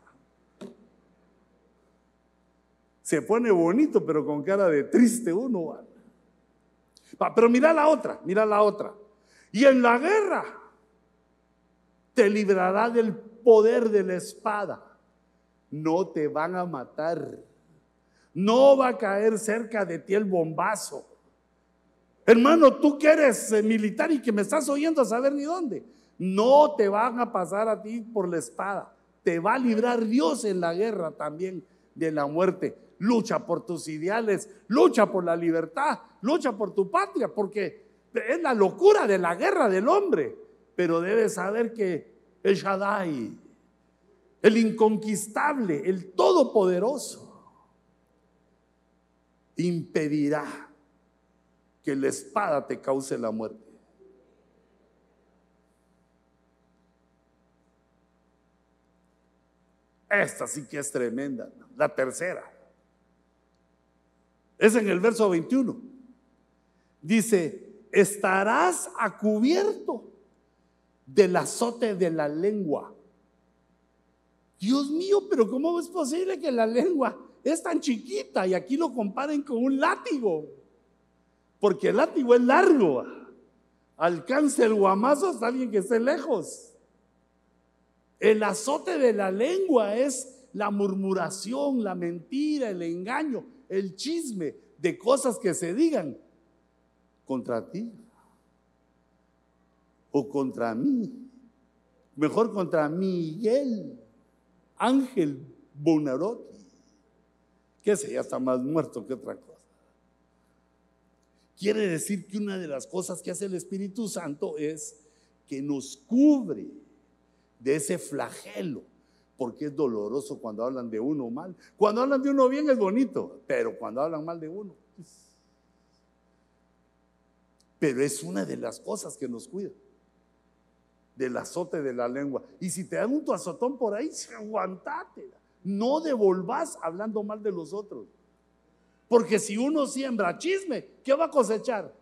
Se pone bonito, pero con cara de triste uno. Pero mira la otra, mira la otra. Y en la guerra te librará del poder de la espada. No te van a matar. No va a caer cerca de ti el bombazo. Hermano, tú que eres eh, militar y que me estás oyendo a saber ni dónde, no te van a pasar a ti por la espada. Te va a librar Dios en la guerra también de la muerte. Lucha por tus ideales, lucha por la libertad, lucha por tu patria, porque es la locura de la guerra del hombre. Pero debes saber que el Shaddai, el inconquistable, el todopoderoso, impedirá que la espada te cause la muerte. Esta sí que es tremenda. La tercera. Es en el verso 21. Dice, estarás a cubierto del azote de la lengua. Dios mío, pero ¿cómo es posible que la lengua es tan chiquita y aquí lo comparen con un látigo? Porque el látigo es largo. Alcanza el guamazo hasta alguien que esté lejos. El azote de la lengua es la murmuración, la mentira, el engaño, el chisme de cosas que se digan contra ti o contra mí. Mejor contra Miguel Ángel Bonarotti, que ese ya está más muerto que otra cosa. Quiere decir que una de las cosas que hace el Espíritu Santo es que nos cubre de ese flagelo, porque es doloroso cuando hablan de uno mal. Cuando hablan de uno bien es bonito, pero cuando hablan mal de uno. Pero es una de las cosas que nos cuida del azote de la lengua. Y si te dan un azotón por ahí, aguantate. No devolvás hablando mal de los otros. Porque si uno siembra chisme, ¿qué va a cosechar?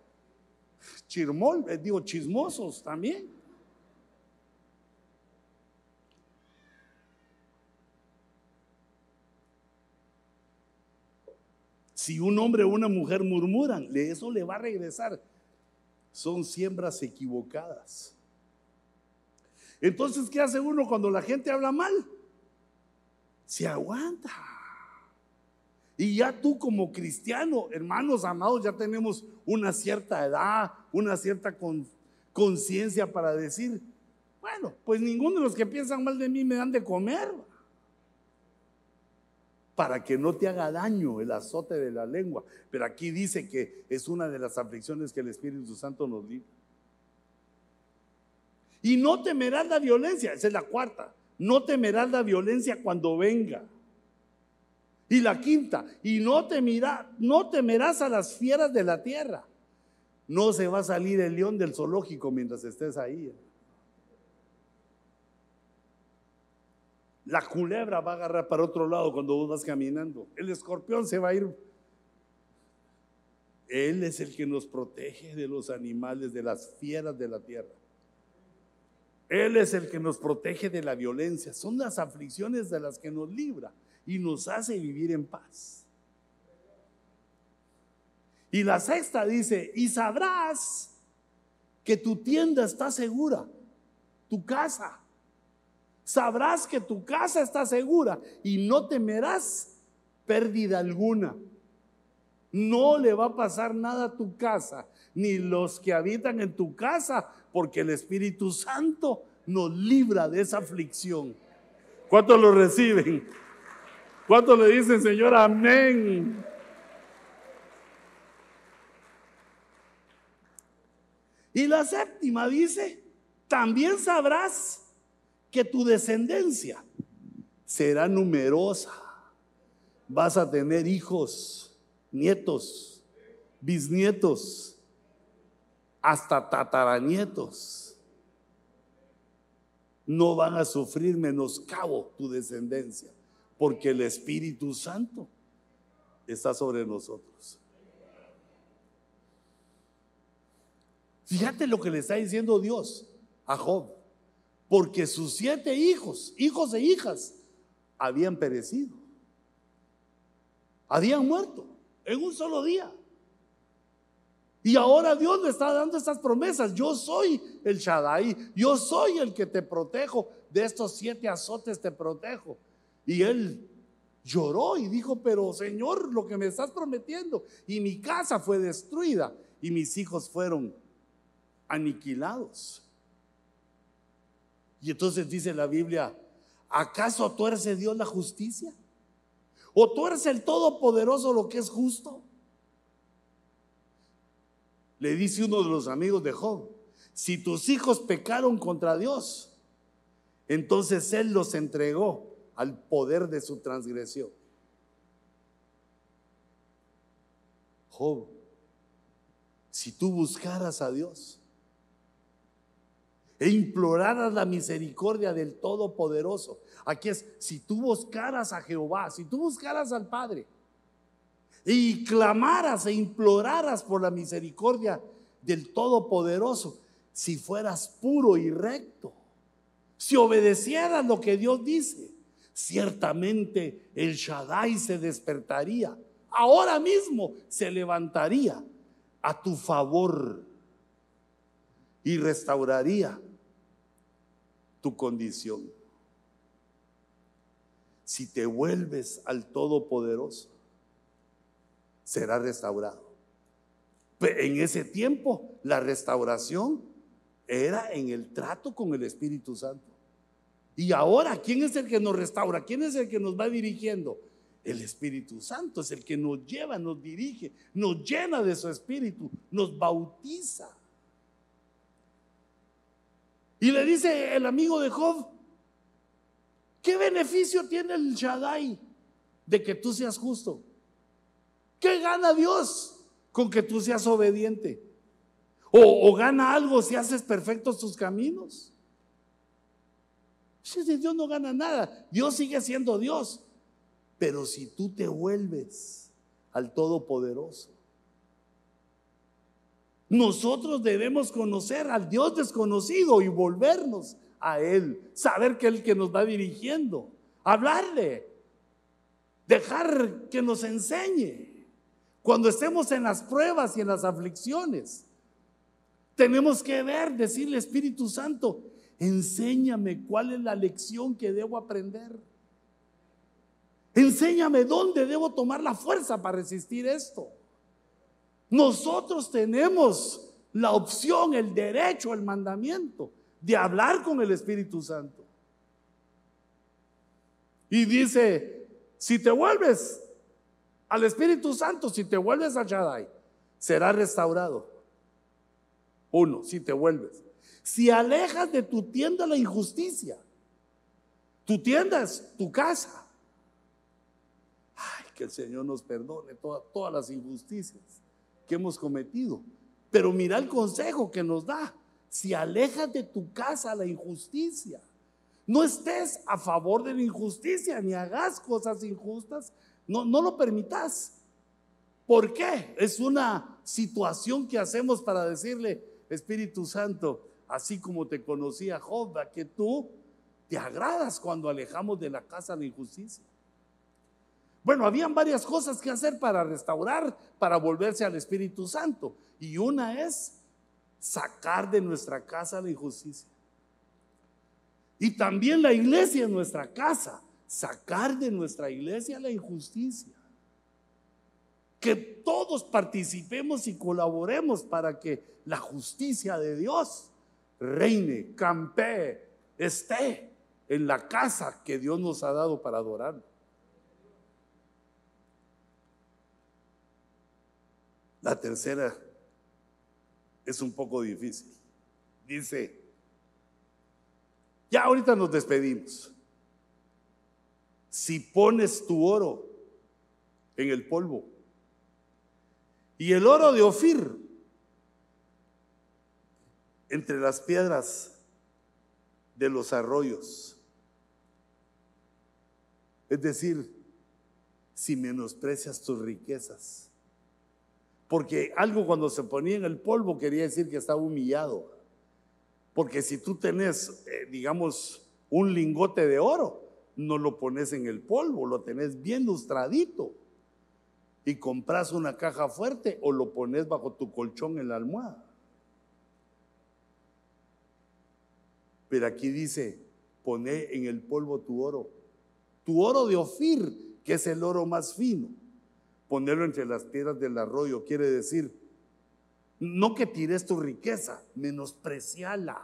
Chirmol, eh, digo, chismosos también. Si un hombre o una mujer murmuran, eso le va a regresar. Son siembras equivocadas. Entonces, ¿qué hace uno cuando la gente habla mal? Se aguanta. Y ya tú como cristiano, hermanos amados, ya tenemos una cierta edad, una cierta conciencia para decir, bueno, pues ninguno de los que piensan mal de mí me dan de comer. Para que no te haga daño el azote de la lengua. Pero aquí dice que es una de las aflicciones que el Espíritu Santo nos dio. Y no temerás la violencia, esa es la cuarta. No temerás la violencia cuando venga. Y la quinta, y no, no temerás a las fieras de la tierra. No se va a salir el león del zoológico mientras estés ahí. La culebra va a agarrar para otro lado cuando vos vas caminando. El escorpión se va a ir. Él es el que nos protege de los animales, de las fieras de la tierra. Él es el que nos protege de la violencia. Son las aflicciones de las que nos libra y nos hace vivir en paz. Y la sexta dice, y sabrás que tu tienda está segura, tu casa. Sabrás que tu casa está segura y no temerás pérdida alguna. No le va a pasar nada a tu casa, ni los que habitan en tu casa, porque el Espíritu Santo nos libra de esa aflicción. ¿Cuántos lo reciben? ¿Cuántos le dicen, Señor, amén? Y la séptima dice, también sabrás que tu descendencia será numerosa. Vas a tener hijos, nietos, bisnietos, hasta tataranietos. No van a sufrir menoscabo tu descendencia, porque el Espíritu Santo está sobre nosotros. Fíjate lo que le está diciendo Dios a Job, porque sus siete hijos, hijos e hijas, habían perecido, habían muerto en un solo día. Y ahora Dios le está dando estas promesas. Yo soy el Shaddai. Yo soy el que te protejo. De estos siete azotes te protejo. Y él lloró y dijo, pero Señor, lo que me estás prometiendo. Y mi casa fue destruida y mis hijos fueron aniquilados. Y entonces dice la Biblia, ¿acaso tuerce Dios la justicia? ¿O tuerce el Todopoderoso lo que es justo? Le dice uno de los amigos de Job, si tus hijos pecaron contra Dios, entonces Él los entregó al poder de su transgresión. Job, si tú buscaras a Dios e imploraras la misericordia del Todopoderoso, aquí es, si tú buscaras a Jehová, si tú buscaras al Padre, y clamaras e imploraras por la misericordia del Todopoderoso, si fueras puro y recto, si obedecieras lo que Dios dice, ciertamente el Shaddai se despertaría, ahora mismo se levantaría a tu favor y restauraría tu condición. Si te vuelves al Todopoderoso, será restaurado. En ese tiempo la restauración era en el trato con el Espíritu Santo. Y ahora, ¿quién es el que nos restaura? ¿Quién es el que nos va dirigiendo? El Espíritu Santo es el que nos lleva, nos dirige, nos llena de su Espíritu, nos bautiza. Y le dice el amigo de Job, ¿qué beneficio tiene el Shaddai de que tú seas justo? ¿Qué gana Dios con que tú seas obediente? ¿O, gana algo si haces perfectos tus caminos? Dios no gana nada. Dios sigue siendo Dios. Pero si tú te vuelves al Todopoderoso, nosotros debemos conocer al Dios desconocido y volvernos a Él, saber que el que nos va dirigiendo, hablarle, dejar que nos enseñe. Cuando estemos en las pruebas y en las aflicciones, tenemos que ver, decirle Espíritu Santo, enséñame cuál es la lección que debo aprender. Enséñame dónde debo tomar la fuerza para resistir esto. Nosotros tenemos la opción, el derecho, el mandamiento de hablar con el Espíritu Santo. Y dice, si te vuelves al Espíritu Santo, si te vuelves a Shaddai, será restaurado. Uno, si te vuelves. Si alejas de tu tienda la injusticia, tu tienda es tu casa. Ay, que el Señor nos perdone todas las injusticias que hemos cometido. Pero mira el consejo que nos da. Si alejas de tu casa la injusticia, no estés a favor de la injusticia ni hagas cosas injustas, no, no lo permitas. ¿Por qué? Es una situación que hacemos para decirle, Espíritu Santo, así como te conocía Job, que tú te agradas cuando alejamos de la casa la injusticia. Bueno, habían varias cosas que hacer para restaurar, para volverse al Espíritu Santo. Y una es sacar de nuestra casa la injusticia. Y también la iglesia en nuestra casa sacar de nuestra iglesia la injusticia. Que todos participemos y colaboremos para que la justicia de Dios reine, campee, esté en la casa que Dios nos ha dado para adorarlo. La tercera es un poco difícil. Dice, ya ahorita nos despedimos. Si pones tu oro en el polvo y el oro de Ofir entre las piedras de los arroyos, es decir, si menosprecias tus riquezas, porque algo cuando se ponía en el polvo quería decir que estaba humillado. Porque si tú tenés, eh, digamos, un lingote de oro, no lo pones en el polvo, lo tenés bien lustradito. Y compras una caja fuerte o lo pones bajo tu colchón en la almohada. Pero aquí dice, pone en el polvo tu oro. Tu oro de Ofir, que es el oro más fino ponerlo entre las piedras del arroyo, quiere decir, no que tires tu riqueza, menospreciala.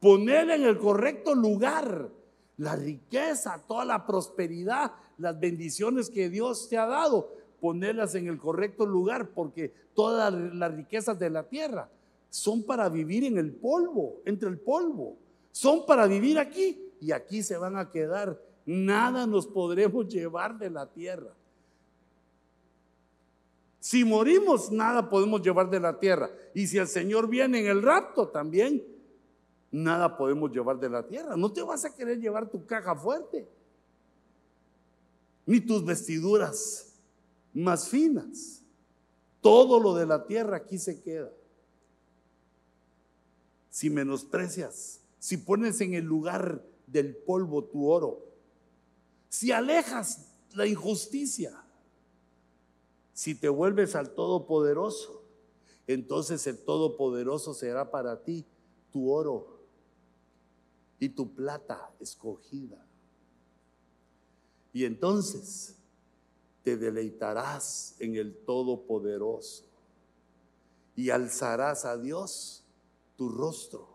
Ponerla en el correcto lugar. La riqueza, toda la prosperidad, las bendiciones que Dios te ha dado, ponerlas en el correcto lugar, porque todas las riquezas de la tierra son para vivir en el polvo, entre el polvo. Son para vivir aquí y aquí se van a quedar. Nada nos podremos llevar de la tierra. Si morimos, nada podemos llevar de la tierra. Y si el Señor viene en el rapto también, nada podemos llevar de la tierra. No te vas a querer llevar tu caja fuerte, ni tus vestiduras más finas. Todo lo de la tierra aquí se queda. Si menosprecias, si pones en el lugar del polvo tu oro, si alejas la injusticia, si te vuelves al Todopoderoso, entonces el Todopoderoso será para ti tu oro y tu plata escogida. Y entonces te deleitarás en el Todopoderoso y alzarás a Dios tu rostro.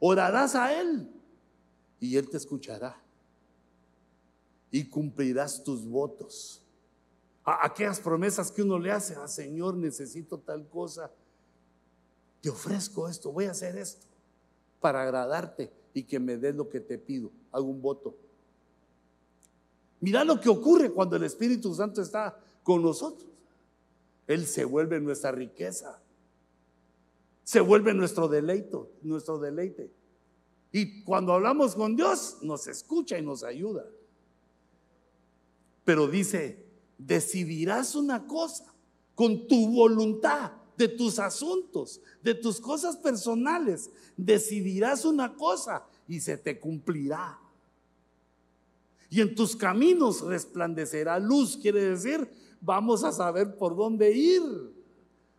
Orarás a Él y Él te escuchará y cumplirás tus votos a aquellas promesas que uno le hace, ah, Señor, necesito tal cosa, te ofrezco esto, voy a hacer esto para agradarte y que me des lo que te pido. Hago un voto. Mira lo que ocurre cuando el Espíritu Santo está con nosotros. Él se vuelve nuestra riqueza. Se vuelve nuestro deleite, nuestro deleite. Y cuando hablamos con Dios, nos escucha y nos ayuda. Pero dice, decidirás una cosa con tu voluntad de tus asuntos, de tus cosas personales. Decidirás una cosa y se te cumplirá. Y en tus caminos resplandecerá luz, quiere decir, vamos a saber por dónde ir,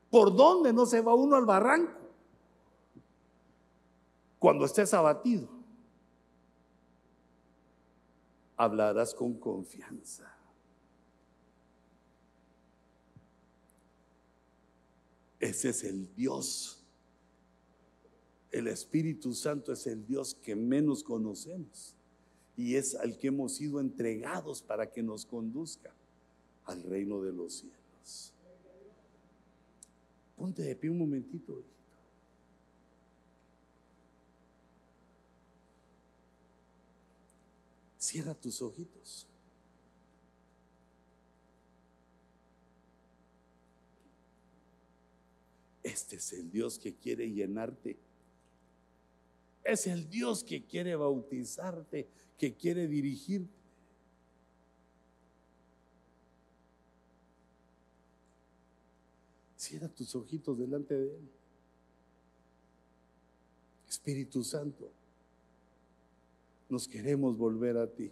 por dónde no se va uno al barranco. Cuando estés abatido, hablarás con confianza. Ese es el Dios. El Espíritu Santo es el Dios que menos conocemos y es al que hemos sido entregados para que nos conduzca al reino de los cielos. Ponte de pie un momentito. Cierra tus ojitos. Este es el Dios que quiere llenarte. Es el Dios que quiere bautizarte, que quiere dirigirte. Cierra tus ojitos delante de Él. Espíritu Santo, nos queremos volver a ti.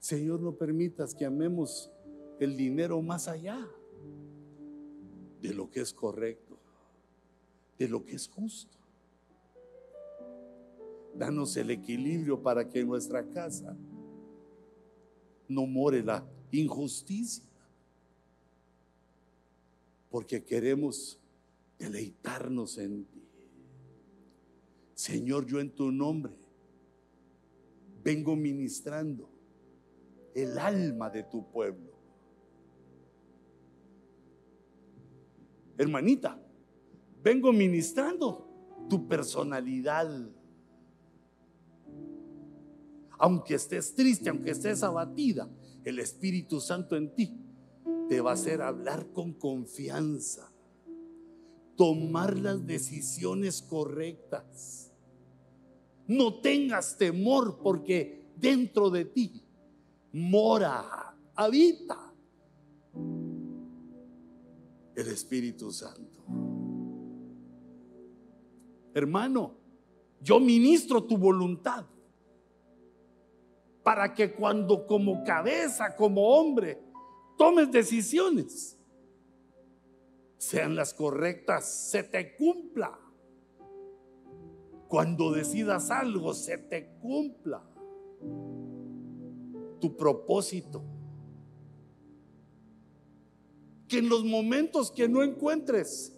Señor, no permitas que amemos el dinero más allá de lo que es correcto, de lo que es justo. Danos el equilibrio para que en nuestra casa no more la injusticia, porque queremos deleitarnos en ti. Señor, yo en tu nombre vengo ministrando el alma de tu pueblo. Hermanita, vengo ministrando tu personalidad. Aunque estés triste, aunque estés abatida, el Espíritu Santo en ti te va a hacer hablar con confianza, tomar las decisiones correctas. No tengas temor porque dentro de ti mora, habita el Espíritu Santo. Hermano, yo ministro tu voluntad para que cuando como cabeza, como hombre, tomes decisiones, sean las correctas, se te cumpla. Cuando decidas algo, se te cumpla tu propósito. Que en los momentos que no encuentres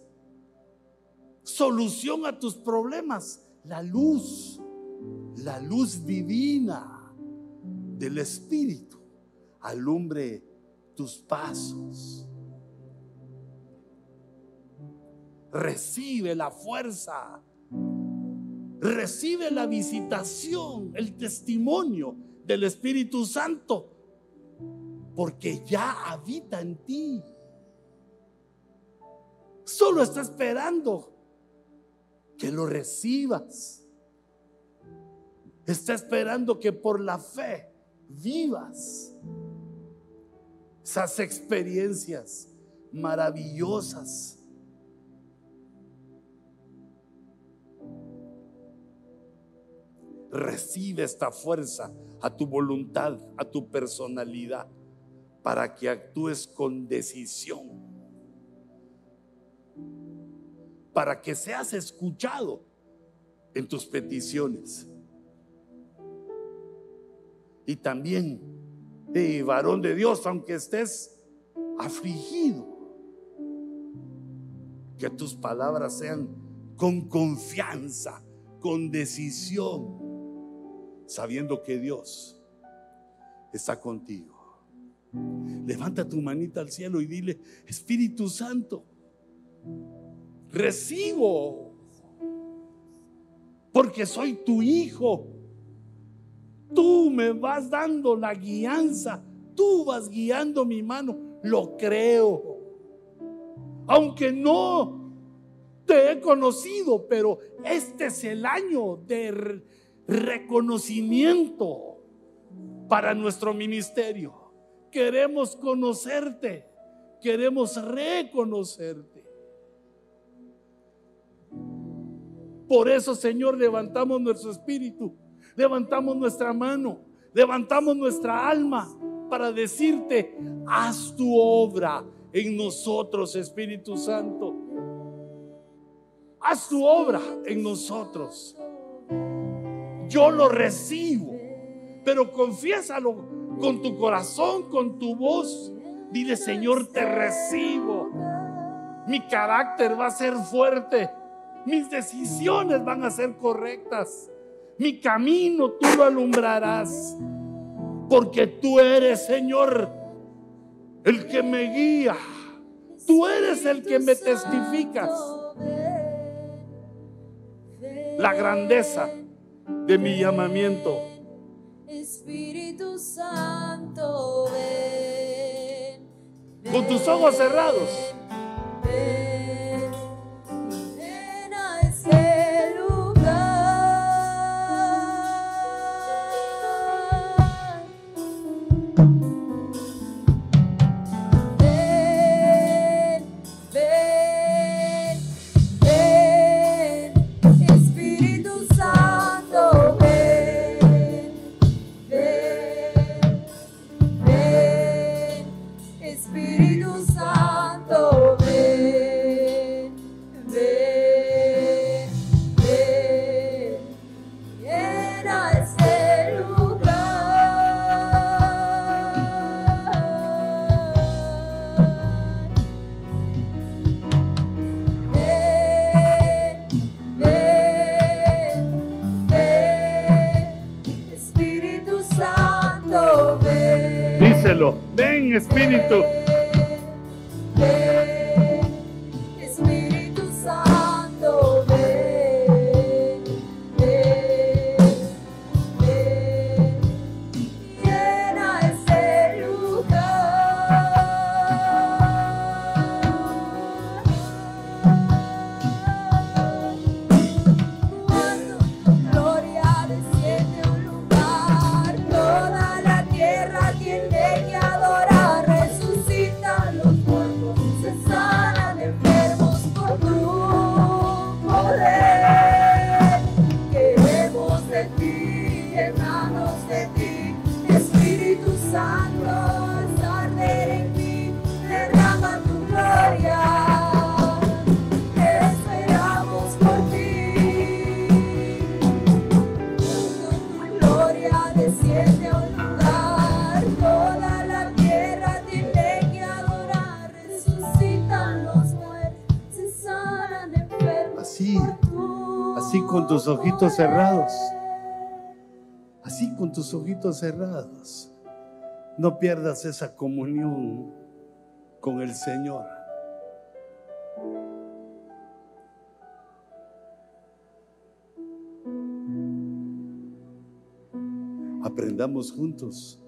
solución a tus problemas, la luz, la luz divina del Espíritu alumbre tus pasos. Recibe la fuerza, recibe la visitación, el testimonio del Espíritu Santo, porque ya habita en ti. Solo está esperando que lo recibas. Está esperando que por la fe vivas esas experiencias maravillosas. Recibe esta fuerza a tu voluntad, a tu personalidad, para que actúes con decisión, para que seas escuchado en tus peticiones. Y también, de varón de Dios, aunque estés afligido, que tus palabras sean con confianza, con decisión sabiendo que Dios está contigo. Levanta tu manita al cielo y dile, Espíritu Santo, recibo, porque soy tu hijo. Tú me vas dando la guianza, tú vas guiando mi mano, lo creo. Aunque no te he conocido, pero este es el año de reconocimiento para nuestro ministerio. Queremos conocerte, queremos reconocerte. Por eso, Señor, levantamos nuestro espíritu, levantamos nuestra mano, levantamos nuestra alma para decirte, haz tu obra en nosotros, Espíritu Santo. Haz tu obra en nosotros yo lo recibo. Pero confiésalo con tu corazón, con tu voz. Dile, Señor, te recibo. Mi carácter va a ser fuerte. Mis decisiones van a ser correctas. Mi camino tú lo alumbrarás. Porque tú eres, Señor, el que me guía. Tú eres el que me testificas. La grandeza de mi llamamiento. Espíritu Santo, ven. Con tus ojos cerrados. Tus ojitos cerrados. Así con tus ojitos cerrados. No pierdas esa comunión con el Señor. Aprendamos juntos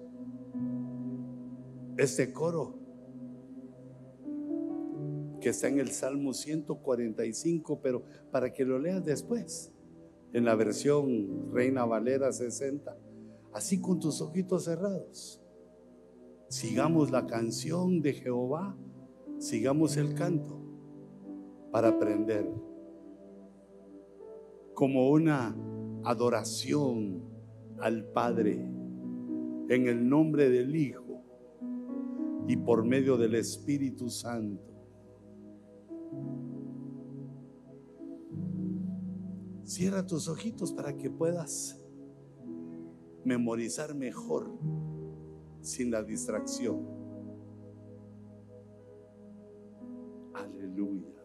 este coro que está en el Salmo 145, pero para que lo leas después, en la versión Reina Valera 60, así con tus ojitos cerrados. Sigamos la canción de Jehová, sigamos el canto para aprender como una adoración al Padre en el nombre del Hijo y por medio del Espíritu Santo. Cierra tus ojitos para que puedas memorizar mejor sin la distracción. Aleluya.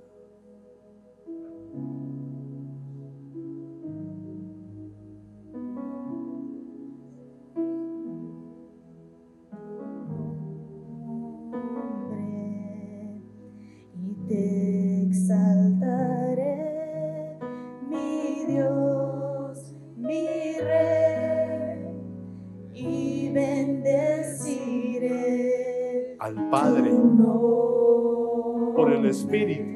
Espíritu.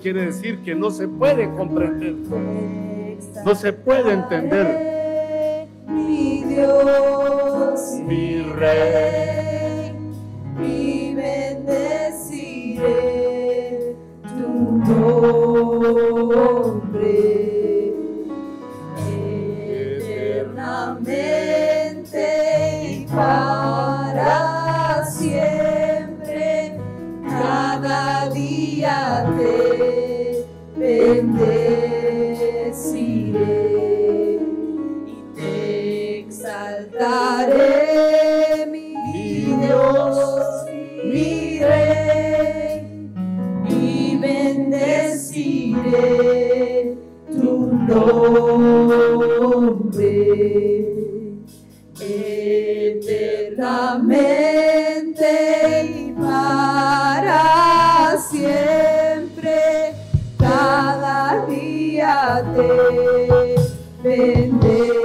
Quiere decir que no se puede comprender. No se puede entender. Fíjate, vende.